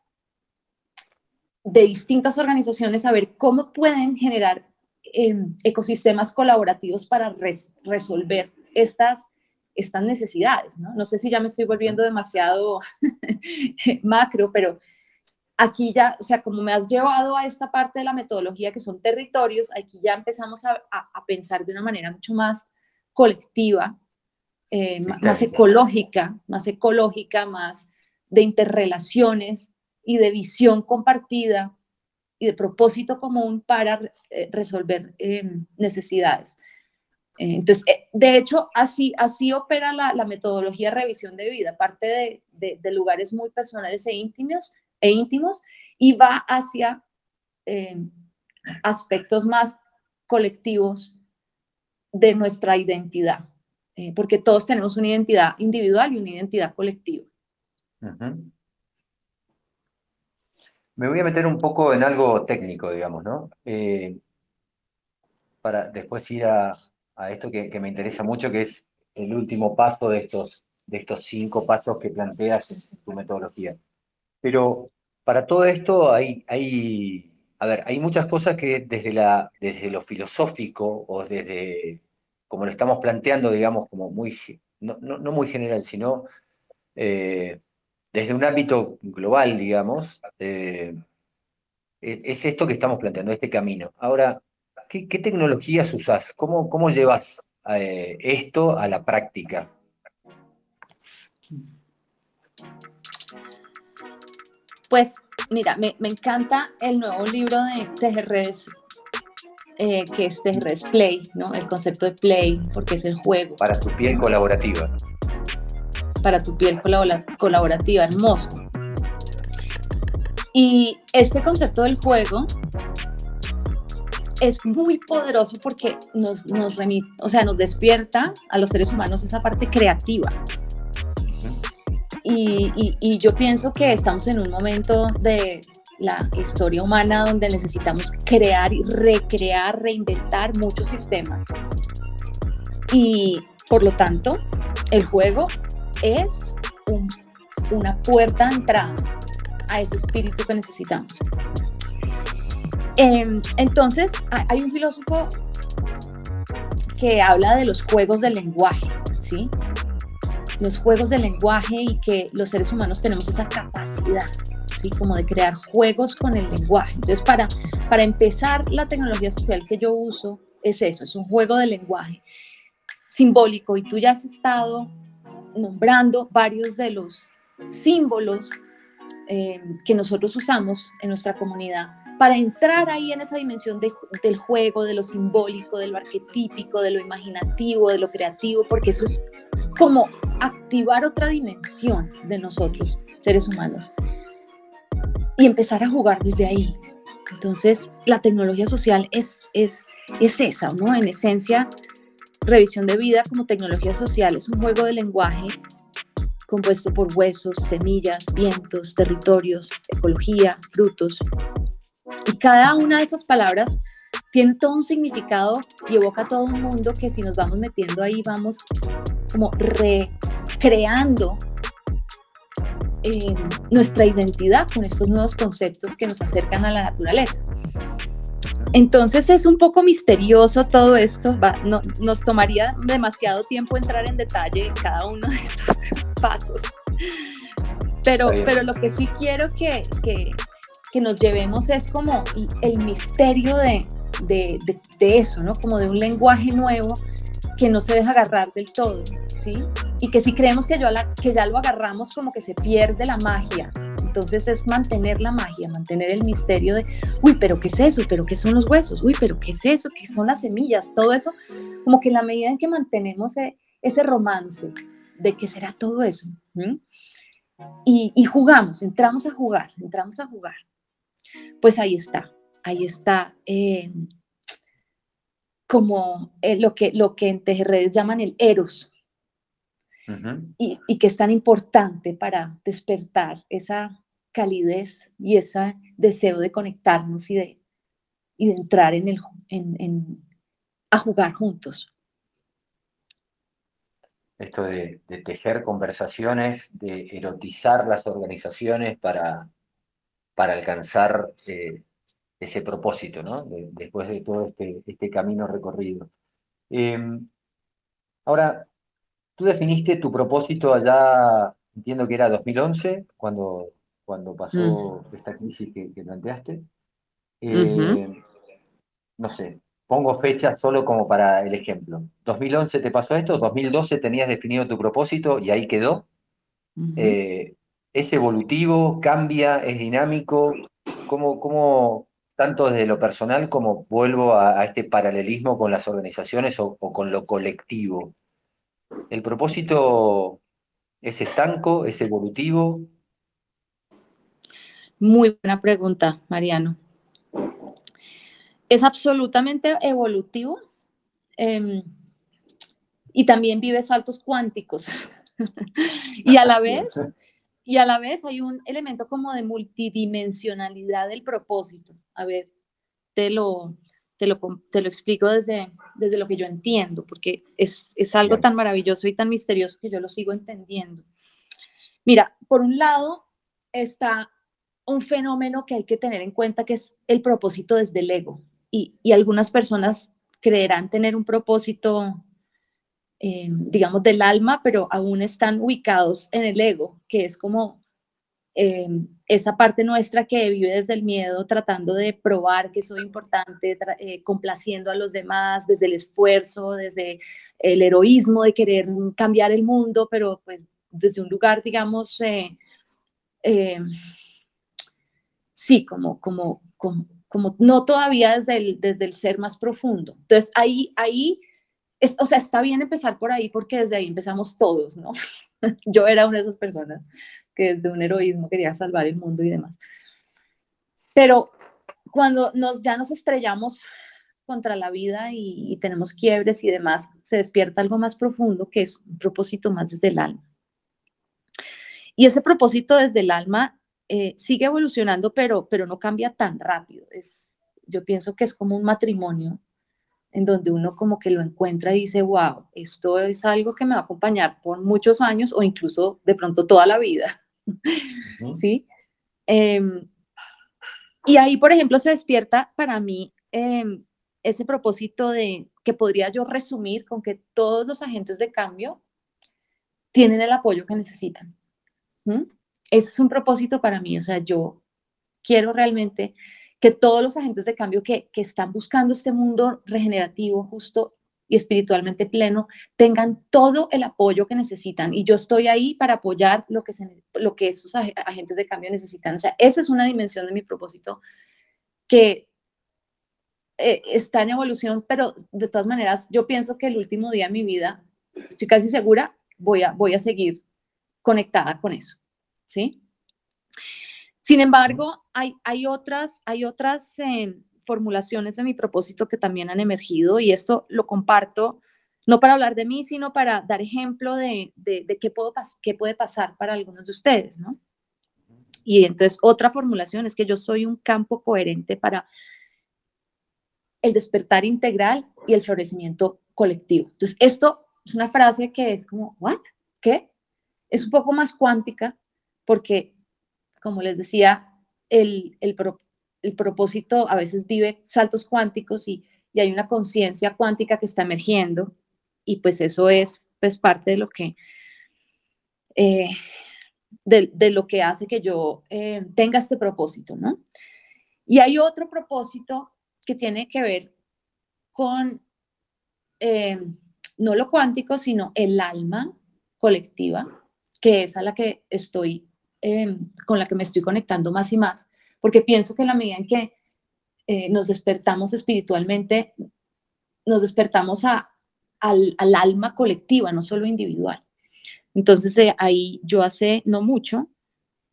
de distintas organizaciones a ver cómo pueden generar em, ecosistemas colaborativos para resolver estas, estas necesidades. ¿no? no sé si ya me estoy volviendo demasiado macro, pero aquí ya, o sea, como me has llevado a esta parte de la metodología que son territorios, aquí ya empezamos a, pensar de una manera mucho más colectiva, eh, más ecológica, más ecológica, más de interrelaciones y de visión compartida y de propósito común para eh, resolver em, necesidades. Eh, entonces, de hecho, así, así opera la, metodología de revisión de vida, parte de, de lugares muy personales e íntimos e íntimos y va hacia eh, aspectos más colectivos de nuestra identidad, eh, porque todos tenemos una identidad individual y una identidad colectiva. Me voy a meter un poco en algo técnico, digamos, ¿no? Eh, para después ir a, esto que, me interesa mucho, que es el último paso de estos, de estos cinco pasos que planteas en tu metodología. Pero para todo esto hay, hay, a ver, hay muchas cosas que desde, la, desde lo filosófico o desde, como lo estamos planteando, digamos, como muy, no, muy general, sino eh, desde un ámbito global, digamos, eh, e, es esto que estamos planteando, este camino. Ahora, ¿qué, tecnologías usás? ¿Cómo, cómo llevas eh, esto a la práctica? Pues mira, me, encanta el nuevo libro de Tejerredes, eh, que es Tejerredes Play, ¿no? El concepto de play, porque es el juego. Para tu piel colaborativa. Para tu piel colaborativa, hermoso. Y este concepto del juego es muy poderoso porque nos, nos remite, o sea, nos despierta a los seres humanos esa parte creativa. Y, yo pienso que estamos en un momento de la historia humana donde necesitamos crear y recrear, reinventar muchos sistemas. Y por lo tanto, el juego es una puerta de entrada a ese espíritu que necesitamos. Em, entonces, hay un filósofo que habla de los juegos del lenguaje, ¿sí? Los juegos del lenguaje y que los seres humanos tenemos esa capacidad, ¿sí? Como de crear juegos con el lenguaje. Entonces, para, para empezar, la tecnología social que yo uso es eso, es un juego de lenguaje simbólico y tú ya has estado nombrando varios de los símbolos em, que nosotros usamos en nuestra comunidad para entrar ahí en esa dimensión del juego, de lo simbólico, de lo arquetípico, de lo imaginativo, de lo creativo, porque eso es como activar otra dimensión de nosotros, seres humanos, y empezar a jugar desde ahí. Entonces, la tecnología social es, es, es esa, ¿no? En esencia, revisión de vida como tecnología social es un juego de lenguaje compuesto por huesos, semillas, vientos, territorios, ecología, frutos, y cada una de esas palabras tiene todo un significado y evoca todo un mundo que si nos vamos metiendo ahí vamos como recreando eh, nuestra identidad con estos nuevos conceptos que nos acercan a la naturaleza. Entonces es un poco misterioso todo esto, no, nos tomaría demasiado tiempo entrar en detalle en cada uno de estos pasos, pero, pero lo que sí quiero que, que, que nos llevemos es como el misterio de, de, de, eso, ¿no? Como de un lenguaje nuevo que no se deja agarrar del todo, ¿sí? Y que si creemos que, yo que ya lo agarramos, como que se pierde la magia. Entonces es mantener la magia, mantener el misterio de, uy, pero ¿qué es eso? ¿Pero qué son los huesos? Uy, pero ¿qué es eso? ¿Qué son las semillas? Todo eso, como que en la medida en que mantenemos e, ese romance de qué será todo eso, y, y, jugamos, entramos a jugar, entramos a jugar pues ahí está, ahí está eh, como eh, lo, que, lo que en Tejerredes llaman el eros, y, que es tan importante para despertar esa calidez y ese deseo de conectarnos y de, y de entrar en el, en, a jugar juntos. Esto de, de, tejer conversaciones, de erotizar las organizaciones para, para alcanzar eh, ese propósito, ¿no? después de todo este, este camino recorrido. Em, ahora, tú definiste tu propósito allá, entiendo que era 2011, cuando, cuando pasó mm. esta crisis que, planteaste. Em, no sé, pongo fechas solo como para el ejemplo. 2011 te pasó esto, 2012 tenías definido tu propósito y ahí quedó es evolutivo, cambia, es dinámico, ¿cómo, cómo tanto desde lo personal como vuelvo a, este paralelismo con las organizaciones o, con lo colectivo? ¿El propósito es estanco, es evolutivo? Muy buena pregunta, Mariano. Es absolutamente evolutivo em, y también vive saltos cuánticos. y a la vez y a la vez hay un elemento como de multidimensionalidad del propósito. A ver, te lo, te lo, te lo explico desde, desde lo que yo entiendo, porque es, es algo tan maravilloso y tan misterioso que yo lo sigo entendiendo. Mira, por un lado está un fenómeno que hay que tener en cuenta, que es el propósito desde el ego. Y, y algunas personas creerán tener un propósito eh, digamos, del alma, pero aún están ubicados en el ego, que es como em, esa parte nuestra que vive desde el miedo, tratando de probar que soy importante, eh, complaciendo a los demás, desde el esfuerzo, desde el heroísmo de querer cambiar el mundo, pero pues desde un lugar, digamos, eh, em, sí, como, como, como, como no todavía desde el, desde el ser más profundo. Entonces ahí, ahí, es, o sea, está bien empezar por ahí porque desde ahí empezamos todos, ¿no? Yo era una de esas personas que desde un heroísmo quería salvar el mundo y demás. Pero cuando nos, ya nos estrellamos contra la vida y, tenemos quiebres y demás, se despierta algo más profundo que es un propósito más desde el alma. Y ese propósito desde el alma eh, sigue evolucionando, pero, pero no cambia tan rápido. Es, yo pienso que es como un matrimonio en donde uno como que lo encuentra y dice, wow, esto es algo que me va a acompañar por muchos años o incluso de pronto toda la vida. ¿Sí? Em, y ahí, por ejemplo, se despierta para mí em, ese propósito de que podría yo resumir con que todos los agentes de cambio tienen el apoyo que necesitan. Ese es un propósito para mí, o sea, yo quiero realmente que todos los agentes de cambio que, que están buscando este mundo regenerativo, justo y espiritualmente pleno tengan todo el apoyo que necesitan. Y yo estoy ahí para apoyar lo que, se, lo que agentes de cambio necesitan. O sea, esa es una dimensión de mi propósito que eh, está en evolución, pero de todas maneras, yo pienso que el último día de mi vida, estoy casi segura, voy a, voy a seguir conectada con eso. ¿Sí? Sin embargo, hay, hay otras, hay otras em, formulaciones de mi propósito que también han emergido y esto lo comparto no para hablar de mí, sino para dar ejemplo de, de, qué, puedo qué puede pasar para algunos de ustedes, ¿no? Y entonces otra formulación es que yo soy un campo coherente para el despertar integral y el florecimiento colectivo. Entonces, esto es una frase que es como, ¿what? ¿Qué? Es un poco más cuántica porque, como les decía, el, el, el propósito a veces vive saltos cuánticos y, hay una conciencia cuántica que está emergiendo y pues eso es pues parte de lo que eh, de, lo que hace que yo eh, tenga este propósito, ¿no? Y hay otro propósito que tiene que ver con eh, no lo cuántico, sino el alma colectiva, que es a la que estoy, con la que me estoy conectando más y más porque pienso que en la medida en que eh, nos despertamos espiritualmente, nos despertamos a, al, alma colectiva, no solo individual. Entonces eh, ahí yo hace no mucho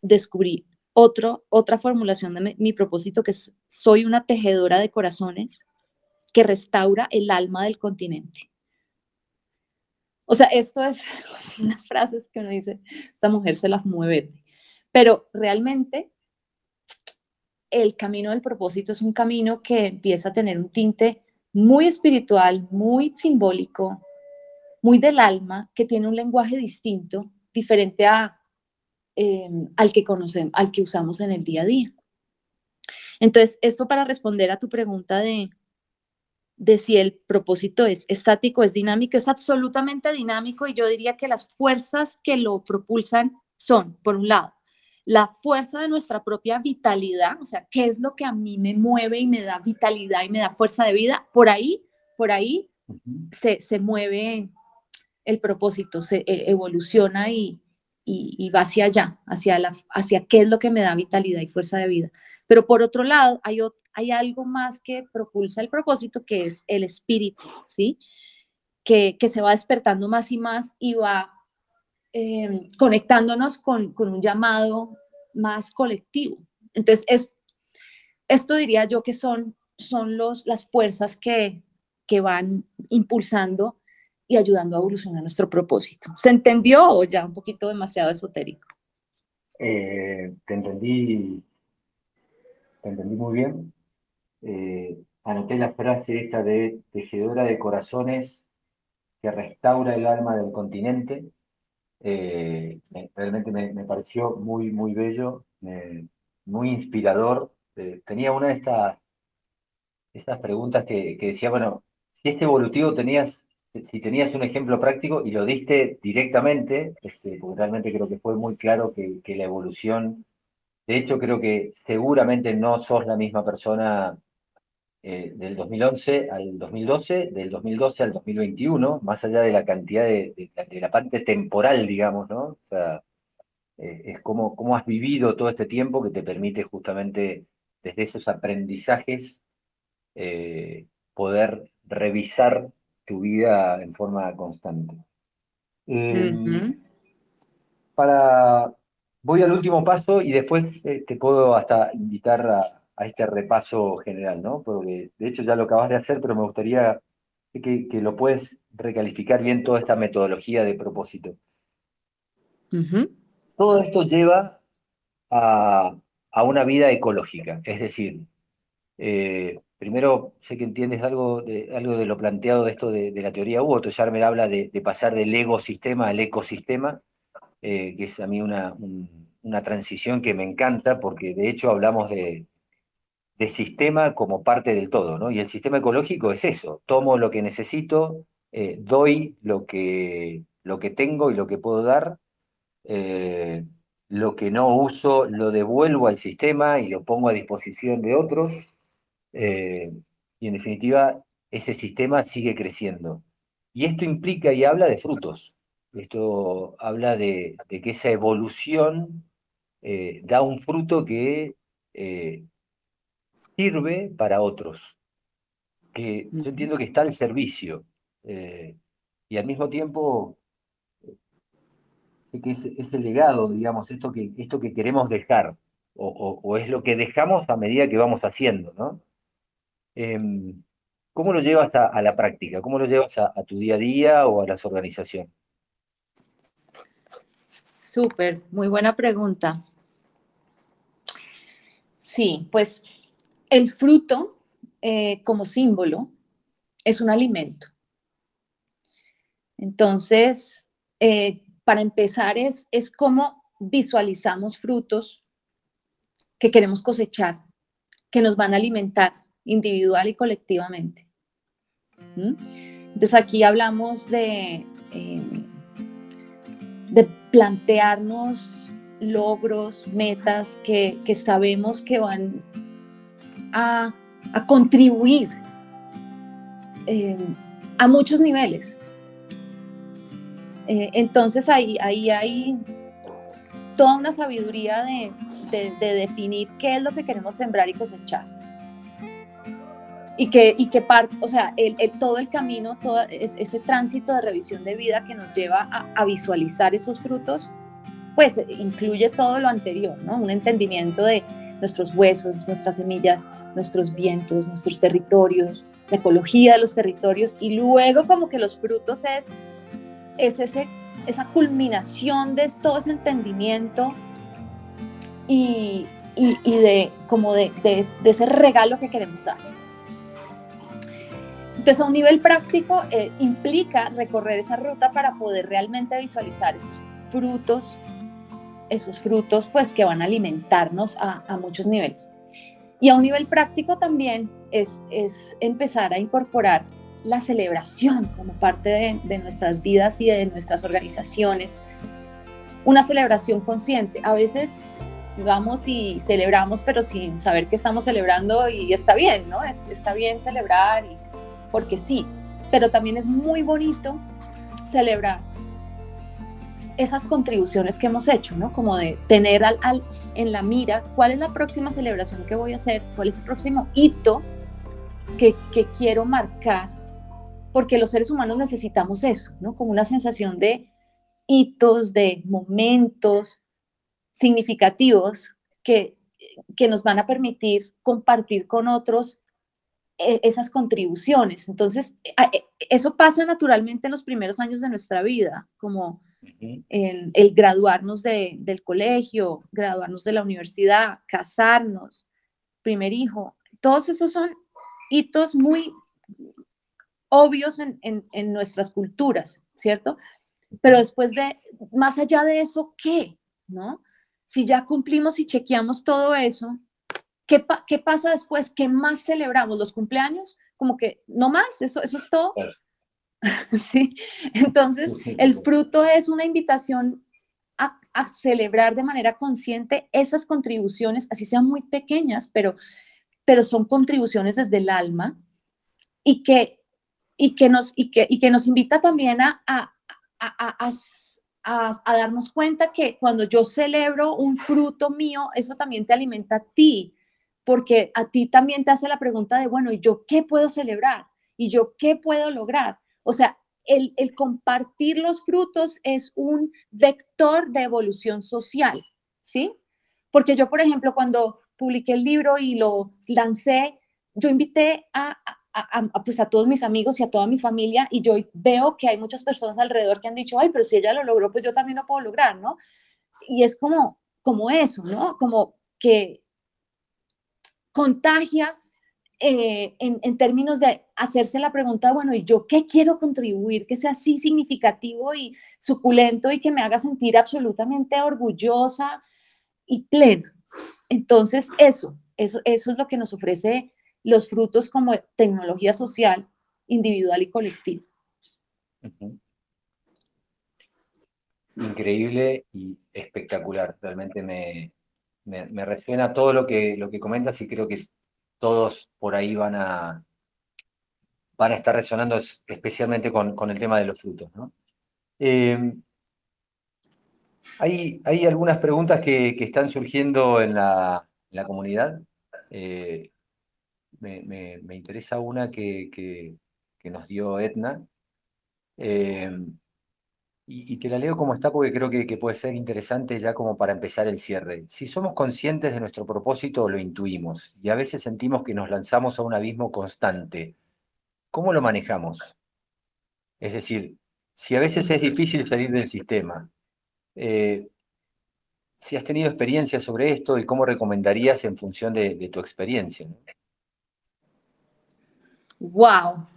descubrí otro, otra formulación de mi, propósito, que es, soy una tejedora de corazones que restaura el alma del continente. O sea, esto es unas frases que uno dice, esta mujer se las mueve pero realmente el camino del propósito es un camino que empieza a tener un tinte muy espiritual, muy simbólico, muy del alma, que tiene un lenguaje distinto, diferente a, em, al que conocemos, al que usamos en el día a día. Entonces, esto para responder a tu pregunta de, de si el propósito es estático, es dinámico, es absolutamente dinámico y yo diría que las fuerzas que lo propulsan son, por un lado, la fuerza de nuestra propia vitalidad, o sea, qué es lo que a mí me mueve y me da vitalidad y me da fuerza de vida, por ahí, por ahí se, se, mueve el propósito, se e, evoluciona y, y, va hacia allá, hacia, la, hacia qué es lo que me da vitalidad y fuerza de vida. Pero por otro lado, hay, hay algo más que propulsa el propósito, que es el espíritu, ¿sí? Que, que se va despertando más y más y va Em, conectándonos con, con, un llamado más colectivo. Entonces, es, esto diría yo que son, son los, las fuerzas que, que van impulsando y ayudando a evolucionar nuestro propósito. ¿Se entendió o ya un poquito demasiado esotérico? Eh, te entendí, te entendí muy bien. Eh, anoté la frase esta de tejedora de corazones que restaura el alma del continente eh, realmente me, pareció muy, muy bello, muy inspirador. Eh, tenía una de estas, estas preguntas que, decía, bueno, si este evolutivo tenías, si tenías un ejemplo práctico y lo diste directamente, este, porque realmente creo que fue muy claro que, la evolución De hecho, creo que seguramente no sos la misma persona eh, del 2011 al 2012, del 2012 al 2021, más allá de la cantidad de, la parte temporal, digamos, ¿no? O sea, eh, es como cómo has vivido todo este tiempo que te permite justamente desde esos aprendizajes eh, poder revisar tu vida en forma constante. Em, para, voy al último paso y después te puedo hasta invitar a, a este repaso general, ¿no? Porque de hecho ya lo acabas de hacer, pero me gustaría que, lo puedes recalificar bien toda esta metodología de propósito. Todo esto lleva a, una vida ecológica, es decir, eh, primero sé que entiendes algo de, algo de lo planteado de esto de, la teoría U, me habla de, pasar del ecosistema al ecosistema, eh, que es a mí una, una transición que me encanta, porque de hecho hablamos de, de sistema como parte del todo, ¿no? Y el sistema ecológico es eso, tomo lo que necesito, eh, doy lo que, lo que tengo y lo que puedo dar, eh, lo que no uso lo devuelvo al sistema y lo pongo a disposición de otros, eh, y en definitiva ese sistema sigue creciendo. Y esto implica y habla de frutos, esto habla de, de que esa evolución da un fruto que sirve para otros, que yo entiendo que está al servicio eh, y al mismo tiempo que es, el legado, digamos, esto que, esto que queremos dejar, o, es lo que dejamos a medida que vamos haciendo, ¿no? Em, ¿Cómo lo llevas a, la práctica? ¿Cómo lo llevas a, a tu día a día o a las organizaciones? Súper, muy buena pregunta. Sí, pues el fruto, eh, como símbolo, es un alimento. Entonces, eh, para empezar, es, es cómo visualizamos frutos que queremos cosechar, que nos van a alimentar individual y colectivamente. ¿Mm? Entonces, aquí hablamos de, eh, de plantearnos logros, metas que, que sabemos que van a, contribuir eh, a muchos niveles. Eh, entonces ahí, ahí hay toda una sabiduría de, definir qué es lo que queremos sembrar y cosechar. Y que, y que parte, o sea, el, todo el camino, todo ese tránsito de revisión de vida que nos lleva a, a, visualizar esos frutos, pues incluye todo lo anterior, ¿no? Un entendimiento de nuestros huesos, nuestras semillas, nuestros vientos, nuestros territorios, la ecología de los territorios y luego como que los frutos es, es ese, esa culminación de todo ese entendimiento y, y, de como de, de, ese regalo que queremos dar. Entonces, a un nivel práctico, eh, implica recorrer esa ruta para poder realmente visualizar esos frutos, esos frutos pues que van a alimentarnos a, a muchos niveles. Y a un nivel práctico también es, es empezar a incorporar la celebración como parte de, nuestras vidas y de nuestras organizaciones. Una celebración consciente. A veces vamos y celebramos, pero sin saber que estamos celebrando y está bien, ¿no? Es, está bien celebrar porque sí, pero también es muy bonito celebrar esas contribuciones que hemos hecho, ¿no? Como de tener al, en la mira cuál es la próxima celebración que voy a hacer, cuál es el próximo hito que, que quiero marcar, porque los seres humanos necesitamos eso, ¿no? Como una sensación de hitos, de momentos significativos que, que nos van a permitir compartir con otros eh, esas contribuciones. Entonces, eh, eso pasa naturalmente en los primeros años de nuestra vida, como en el graduarnos del colegio, graduarnos de la universidad, casarnos, primer hijo. Todos esos son hitos muy obvios en, en, nuestras culturas, ¿cierto? Pero después de, más allá de eso, ¿qué? ¿No? Si ya cumplimos y chequeamos todo eso, ¿qué, qué pasa después? ¿Qué más celebramos? ¿Los cumpleaños? Como que no más, eso, eso es todo. ¿sí? Entonces, el fruto es una invitación a, a celebrar de manera consciente esas contribuciones, así sean muy pequeñas, pero, pero son contribuciones desde el alma y que, y que, nos, y que, y que nos invita también a, a, a, a, darnos cuenta que cuando yo celebro un fruto mío, eso también te alimenta a ti, porque a ti también te hace la pregunta de, bueno, ¿y yo qué puedo celebrar? ¿Y yo qué puedo lograr? O sea, el, el, compartir los frutos es un vector de evolución social, ¿sí? Porque yo, por ejemplo, cuando publiqué el libro y lo lancé, yo invité a, a, pues a todos mis amigos y a toda mi familia y yo veo que hay muchas personas alrededor que han dicho, ay, pero si ella lo logró, pues yo también lo puedo lograr, ¿no? Y es como, como eso, ¿no? Como que contagia eh, en, términos de hacerse la pregunta, bueno, ¿y yo qué quiero contribuir que sea así significativo y suculento y que me haga sentir absolutamente orgullosa y plena? Entonces, eso, eso, eso es lo que nos ofrece los frutos como tecnología social, individual y colectiva. Increíble y espectacular. Realmente me, me, me, resuena todo lo que, lo que comentas y creo que todos por ahí van a, van a estar resonando especialmente con, con el tema de los frutos. Eh, hay, hay, algunas preguntas que, que están surgiendo en la, la comunidad. Eh, me, me, me, interesa una que, que, que nos dio Etna. Eh, y, te la leo como está porque creo que, que, puede ser interesante ya como para empezar el cierre. Si somos conscientes de nuestro propósito, lo intuimos y a veces sentimos que nos lanzamos a un abismo constante. ¿Cómo lo manejamos? Es decir, si a veces es difícil salir del sistema, eh, si has tenido experiencia sobre esto y cómo recomendarías en función de, de tu experiencia. Wow,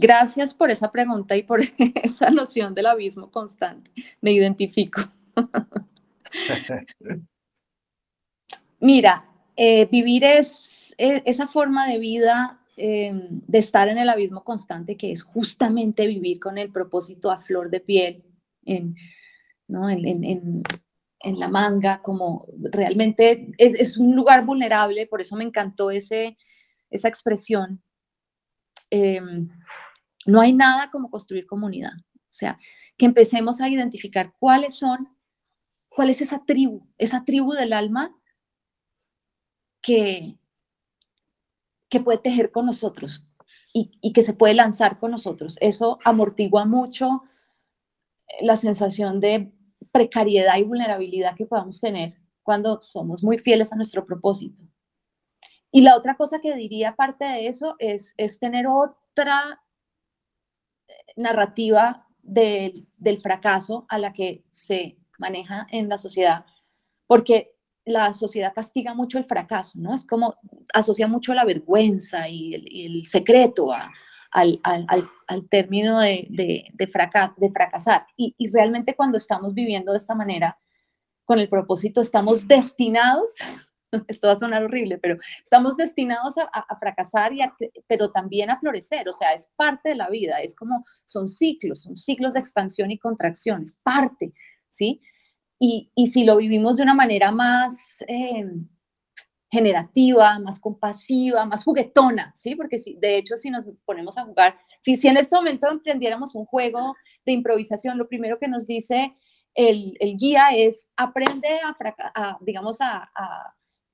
Gracias por esa pregunta y por esa noción del abismo constante. Me identifico. Mira, eh, vivir es, e, esa forma de vida, em, de estar en el abismo constante, que es justamente vivir con el propósito a flor de piel, en, en, la manga, como realmente es, un lugar vulnerable, por eso me encantó ese, esa expresión. No hay nada como construir comunidad. O sea, que empecemos a identificar cuáles son, cuál es esa tribu, esa tribu del alma que, que puede tejer con nosotros y, que se puede lanzar con nosotros. Eso amortigua mucho la sensación de precariedad y vulnerabilidad que podamos tener cuando somos muy fieles a nuestro propósito. Y la otra cosa que diría aparte de eso es, es tener otra narrativa del fracaso a la que se maneja en la sociedad, porque la sociedad castiga mucho el fracaso, ¿no? Es como asocia mucho la vergüenza y el, secreto al, término de, de, de, fracasar. Y, y, realmente cuando estamos viviendo de esta manera, con el propósito, estamos destinados esto va a sonar horrible, pero estamos destinados a, fracasar, y pero también a florecer, o sea, es parte de la vida, es como, son ciclos, son ciclos de expansión y contracción, es parte, ¿sí? Y, si lo vivimos de una manera más eh, generativa, más compasiva, más juguetona, ¿sí? Porque si, de hecho, si nos ponemos a jugar, si, si en este momento emprendiéramos un juego de improvisación, lo primero que nos dice el, guía es aprende a, digamos, a,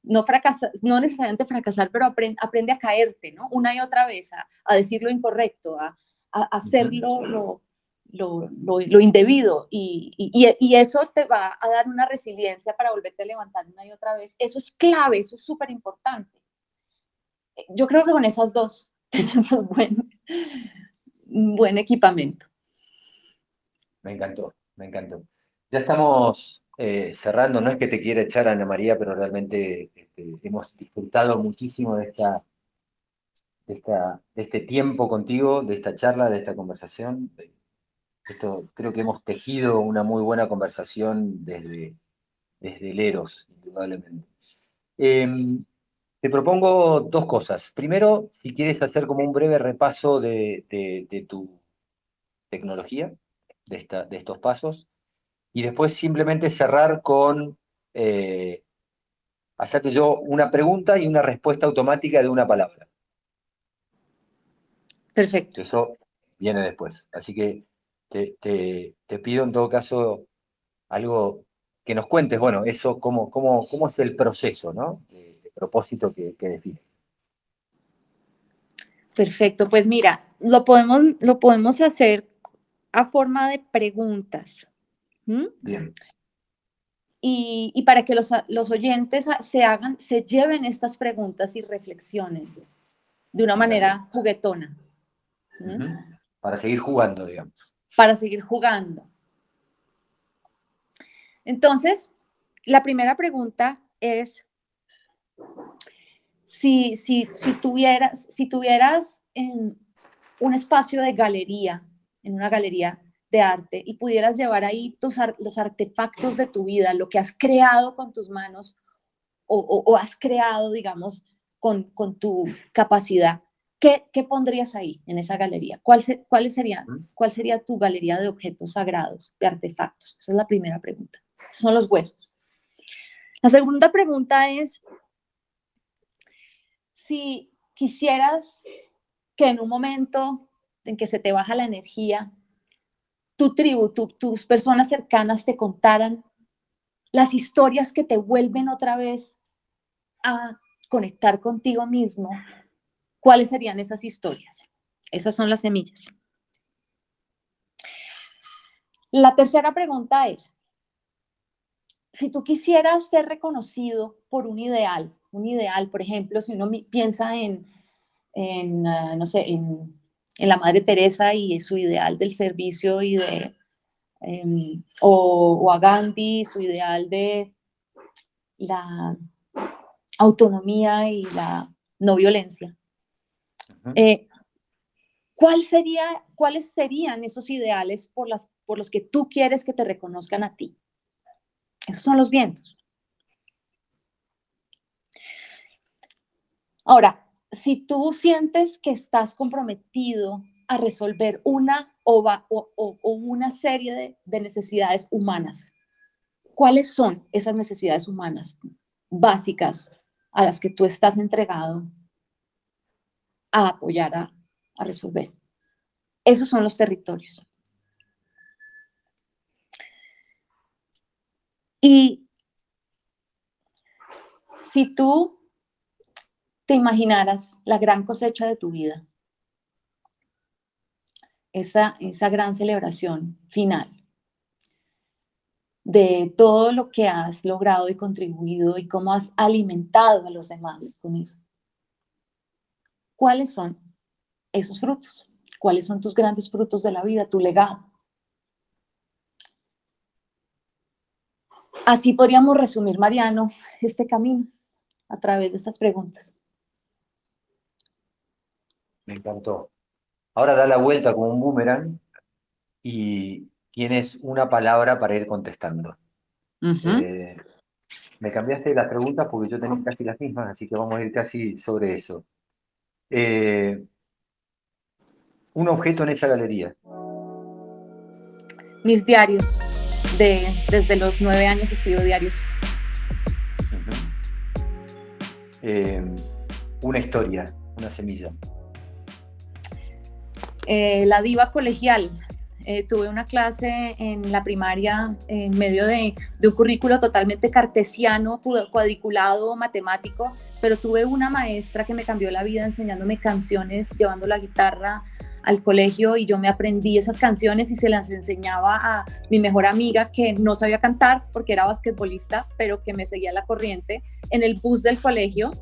no, fracasa, no necesariamente fracasar, pero aprende, aprende a caerte, ¿no? Una y otra vez, a, a decir lo incorrecto, a, a hacerlo lo, lo, lo, indebido y, y, y, eso te va a dar una resiliencia para volverte a levantar una y otra vez. Eso es clave, eso es súper importante. Yo creo que con esas dos tenemos buen, buen equipamiento. Me encantó, me encantó. Ya estamos eh, cerrando, no es que te quiera echar Ana María, pero realmente este, hemos disfrutado muchísimo de, esta, de, esta, este tiempo contigo, de esta charla, de esta conversación. Esto, creo que hemos tejido una muy buena conversación desde, desde el indudablemente. Em, te propongo dos cosas. Primero, si quieres hacer como un breve repaso de, de, de tu tecnología, de, esta, de estos pasos. Y después simplemente cerrar con eh, hacerte yo una pregunta y una respuesta automática de una palabra. Perfecto. Eso viene después. Así que te, pido en todo caso algo que nos cuentes, bueno, eso, cómo, cómo, cómo es el proceso, ¿no? De, propósito que, que define. Perfecto, pues mira, lo podemos, lo podemos hacer a forma de preguntas. Bien. Y, para que los, oyentes se hagan, se lleven estas preguntas y reflexionen de una manera juguetona. Para seguir jugando, digamos. Para seguir jugando. Entonces, la primera pregunta es, si, si, si tuvieras, si tuvieras en un espacio de galería, en una galería de arte, y pudieras llevar ahí tus, los artefactos de tu vida, lo que has creado con tus manos o, has creado, digamos, con, con tu capacidad, ¿qué, ¿qué, pondrías ahí en esa galería? ¿Cuál, se, sería, ¿Cuál sería tu galería de objetos sagrados, de artefactos? Esa es la primera pregunta. Son los huesos. La segunda pregunta es, si quisieras que en un momento en que se te baja la energía, tu tribu, tus personas cercanas te contaran las historias que te vuelven otra vez a conectar contigo mismo, ¿cuáles serían esas historias? Esas son las semillas. La tercera pregunta es, si tú quisieras ser reconocido por un ideal, un ideal, por ejemplo, si uno piensa en, ah, no sé, en, la Madre Teresa y su ideal del servicio y de, em, o, a Gandhi, su ideal de la autonomía y la no violencia. Eh, ¿cuál sería, ¿Cuáles serían esos ideales por, las, por los que tú quieres que te reconozcan a ti? Esos son los vientos. Ahora, si tú sientes que estás comprometido a resolver una o, una serie de, de necesidades humanas, ¿cuáles son esas necesidades humanas básicas a las que tú estás entregado a apoyar a, a resolver? Esos son los territorios. Y si tú te la gran cosecha de tu vida, esa, esa gran celebración final de todo lo que has logrado y contribuido y cómo has alimentado a los demás con eso. ¿Cuáles son esos frutos? ¿Cuáles son tus grandes frutos de la vida, tu legado? Así podríamos resumir, Mariano, este camino a través de estas preguntas. Me encantó. Ahora da la vuelta como un boomerang y tienes una palabra para ir contestando. Eh, me cambiaste las preguntas porque yo tenía casi las mismas, así que vamos a ir casi sobre eso. Eh, un objeto en esa galería. Mis diarios desde los nueve años escribo diarios. Eh, una historia, una semilla. Eh, la diva colegial. Eh, tuve una clase en la primaria en medio de, un currículo totalmente cartesiano, cuadriculado, matemático, pero tuve una maestra que me cambió la vida enseñándome canciones, llevando la guitarra al colegio y yo me aprendí esas canciones y se las enseñaba a mi mejor amiga que no sabía cantar porque era basquetbolista, pero que me seguía la corriente en el bus del colegio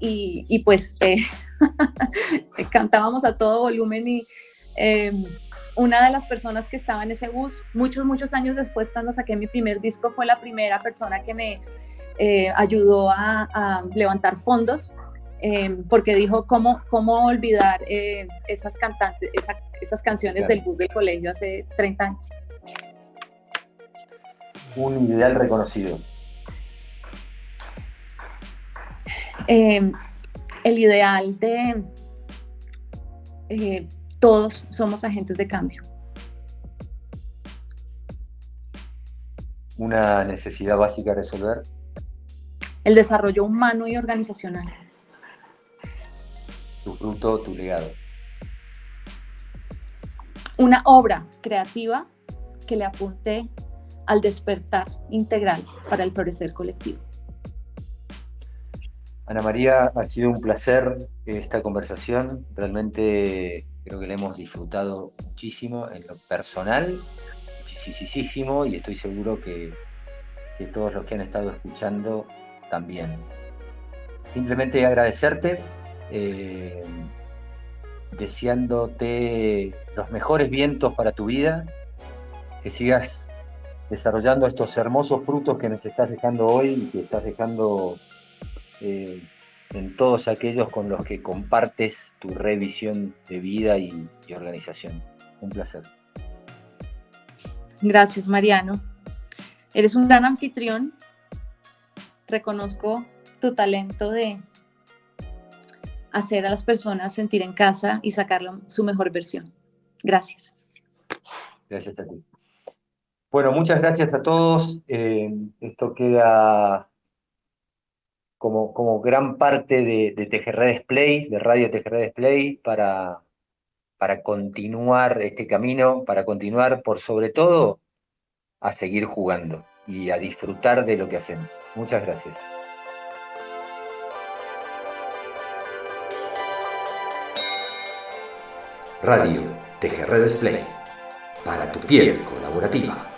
y, pues eh, cantábamos a todo volumen y em, una de las personas que estaba en ese bus, muchos, muchos años después cuando saqué mi primer disco, fue la primera persona que me eh, ayudó a levantar fondos Em, porque dijo cómo, cómo olvidar eh, esas cantantes, esas canciones del bus del colegio hace 30 años. Un ideal reconocido. Em, el ideal de eh, todos somos agentes de cambio. una necesidad básica a resolver. El desarrollo humano y organizacional. Tu fruto, tu legado. Una obra creativa que le apunte al despertar integral para el florecer colectivo. Ana María, ha sido un placer esta conversación. Realmente creo que la hemos disfrutado muchísimo en lo personal, muchísimo, y estoy seguro que, todos los que han estado escuchando también. Simplemente agradecerte, eh, deseándote los mejores vientos para tu vida, que sigas desarrollando estos hermosos frutos que nos estás dejando hoy y que estás dejando eh, en todos aquellos con los que compartes tu revisión de vida y, y organización. Un placer. Gracias, Mariano. Eres un gran anfitrión. Reconozco tu talento de hacer a las personas sentir en casa y sacar su mejor versión. Gracias. Gracias a ti. Bueno, muchas gracias a todos. Eh, esto queda como, como gran parte de, de Display, de Radio TGR Display, para, para continuar este camino, para continuar por sobre todo a seguir jugando y a disfrutar de lo que hacemos. Muchas gracias. Radio TGR Display para tu piel colaborativa.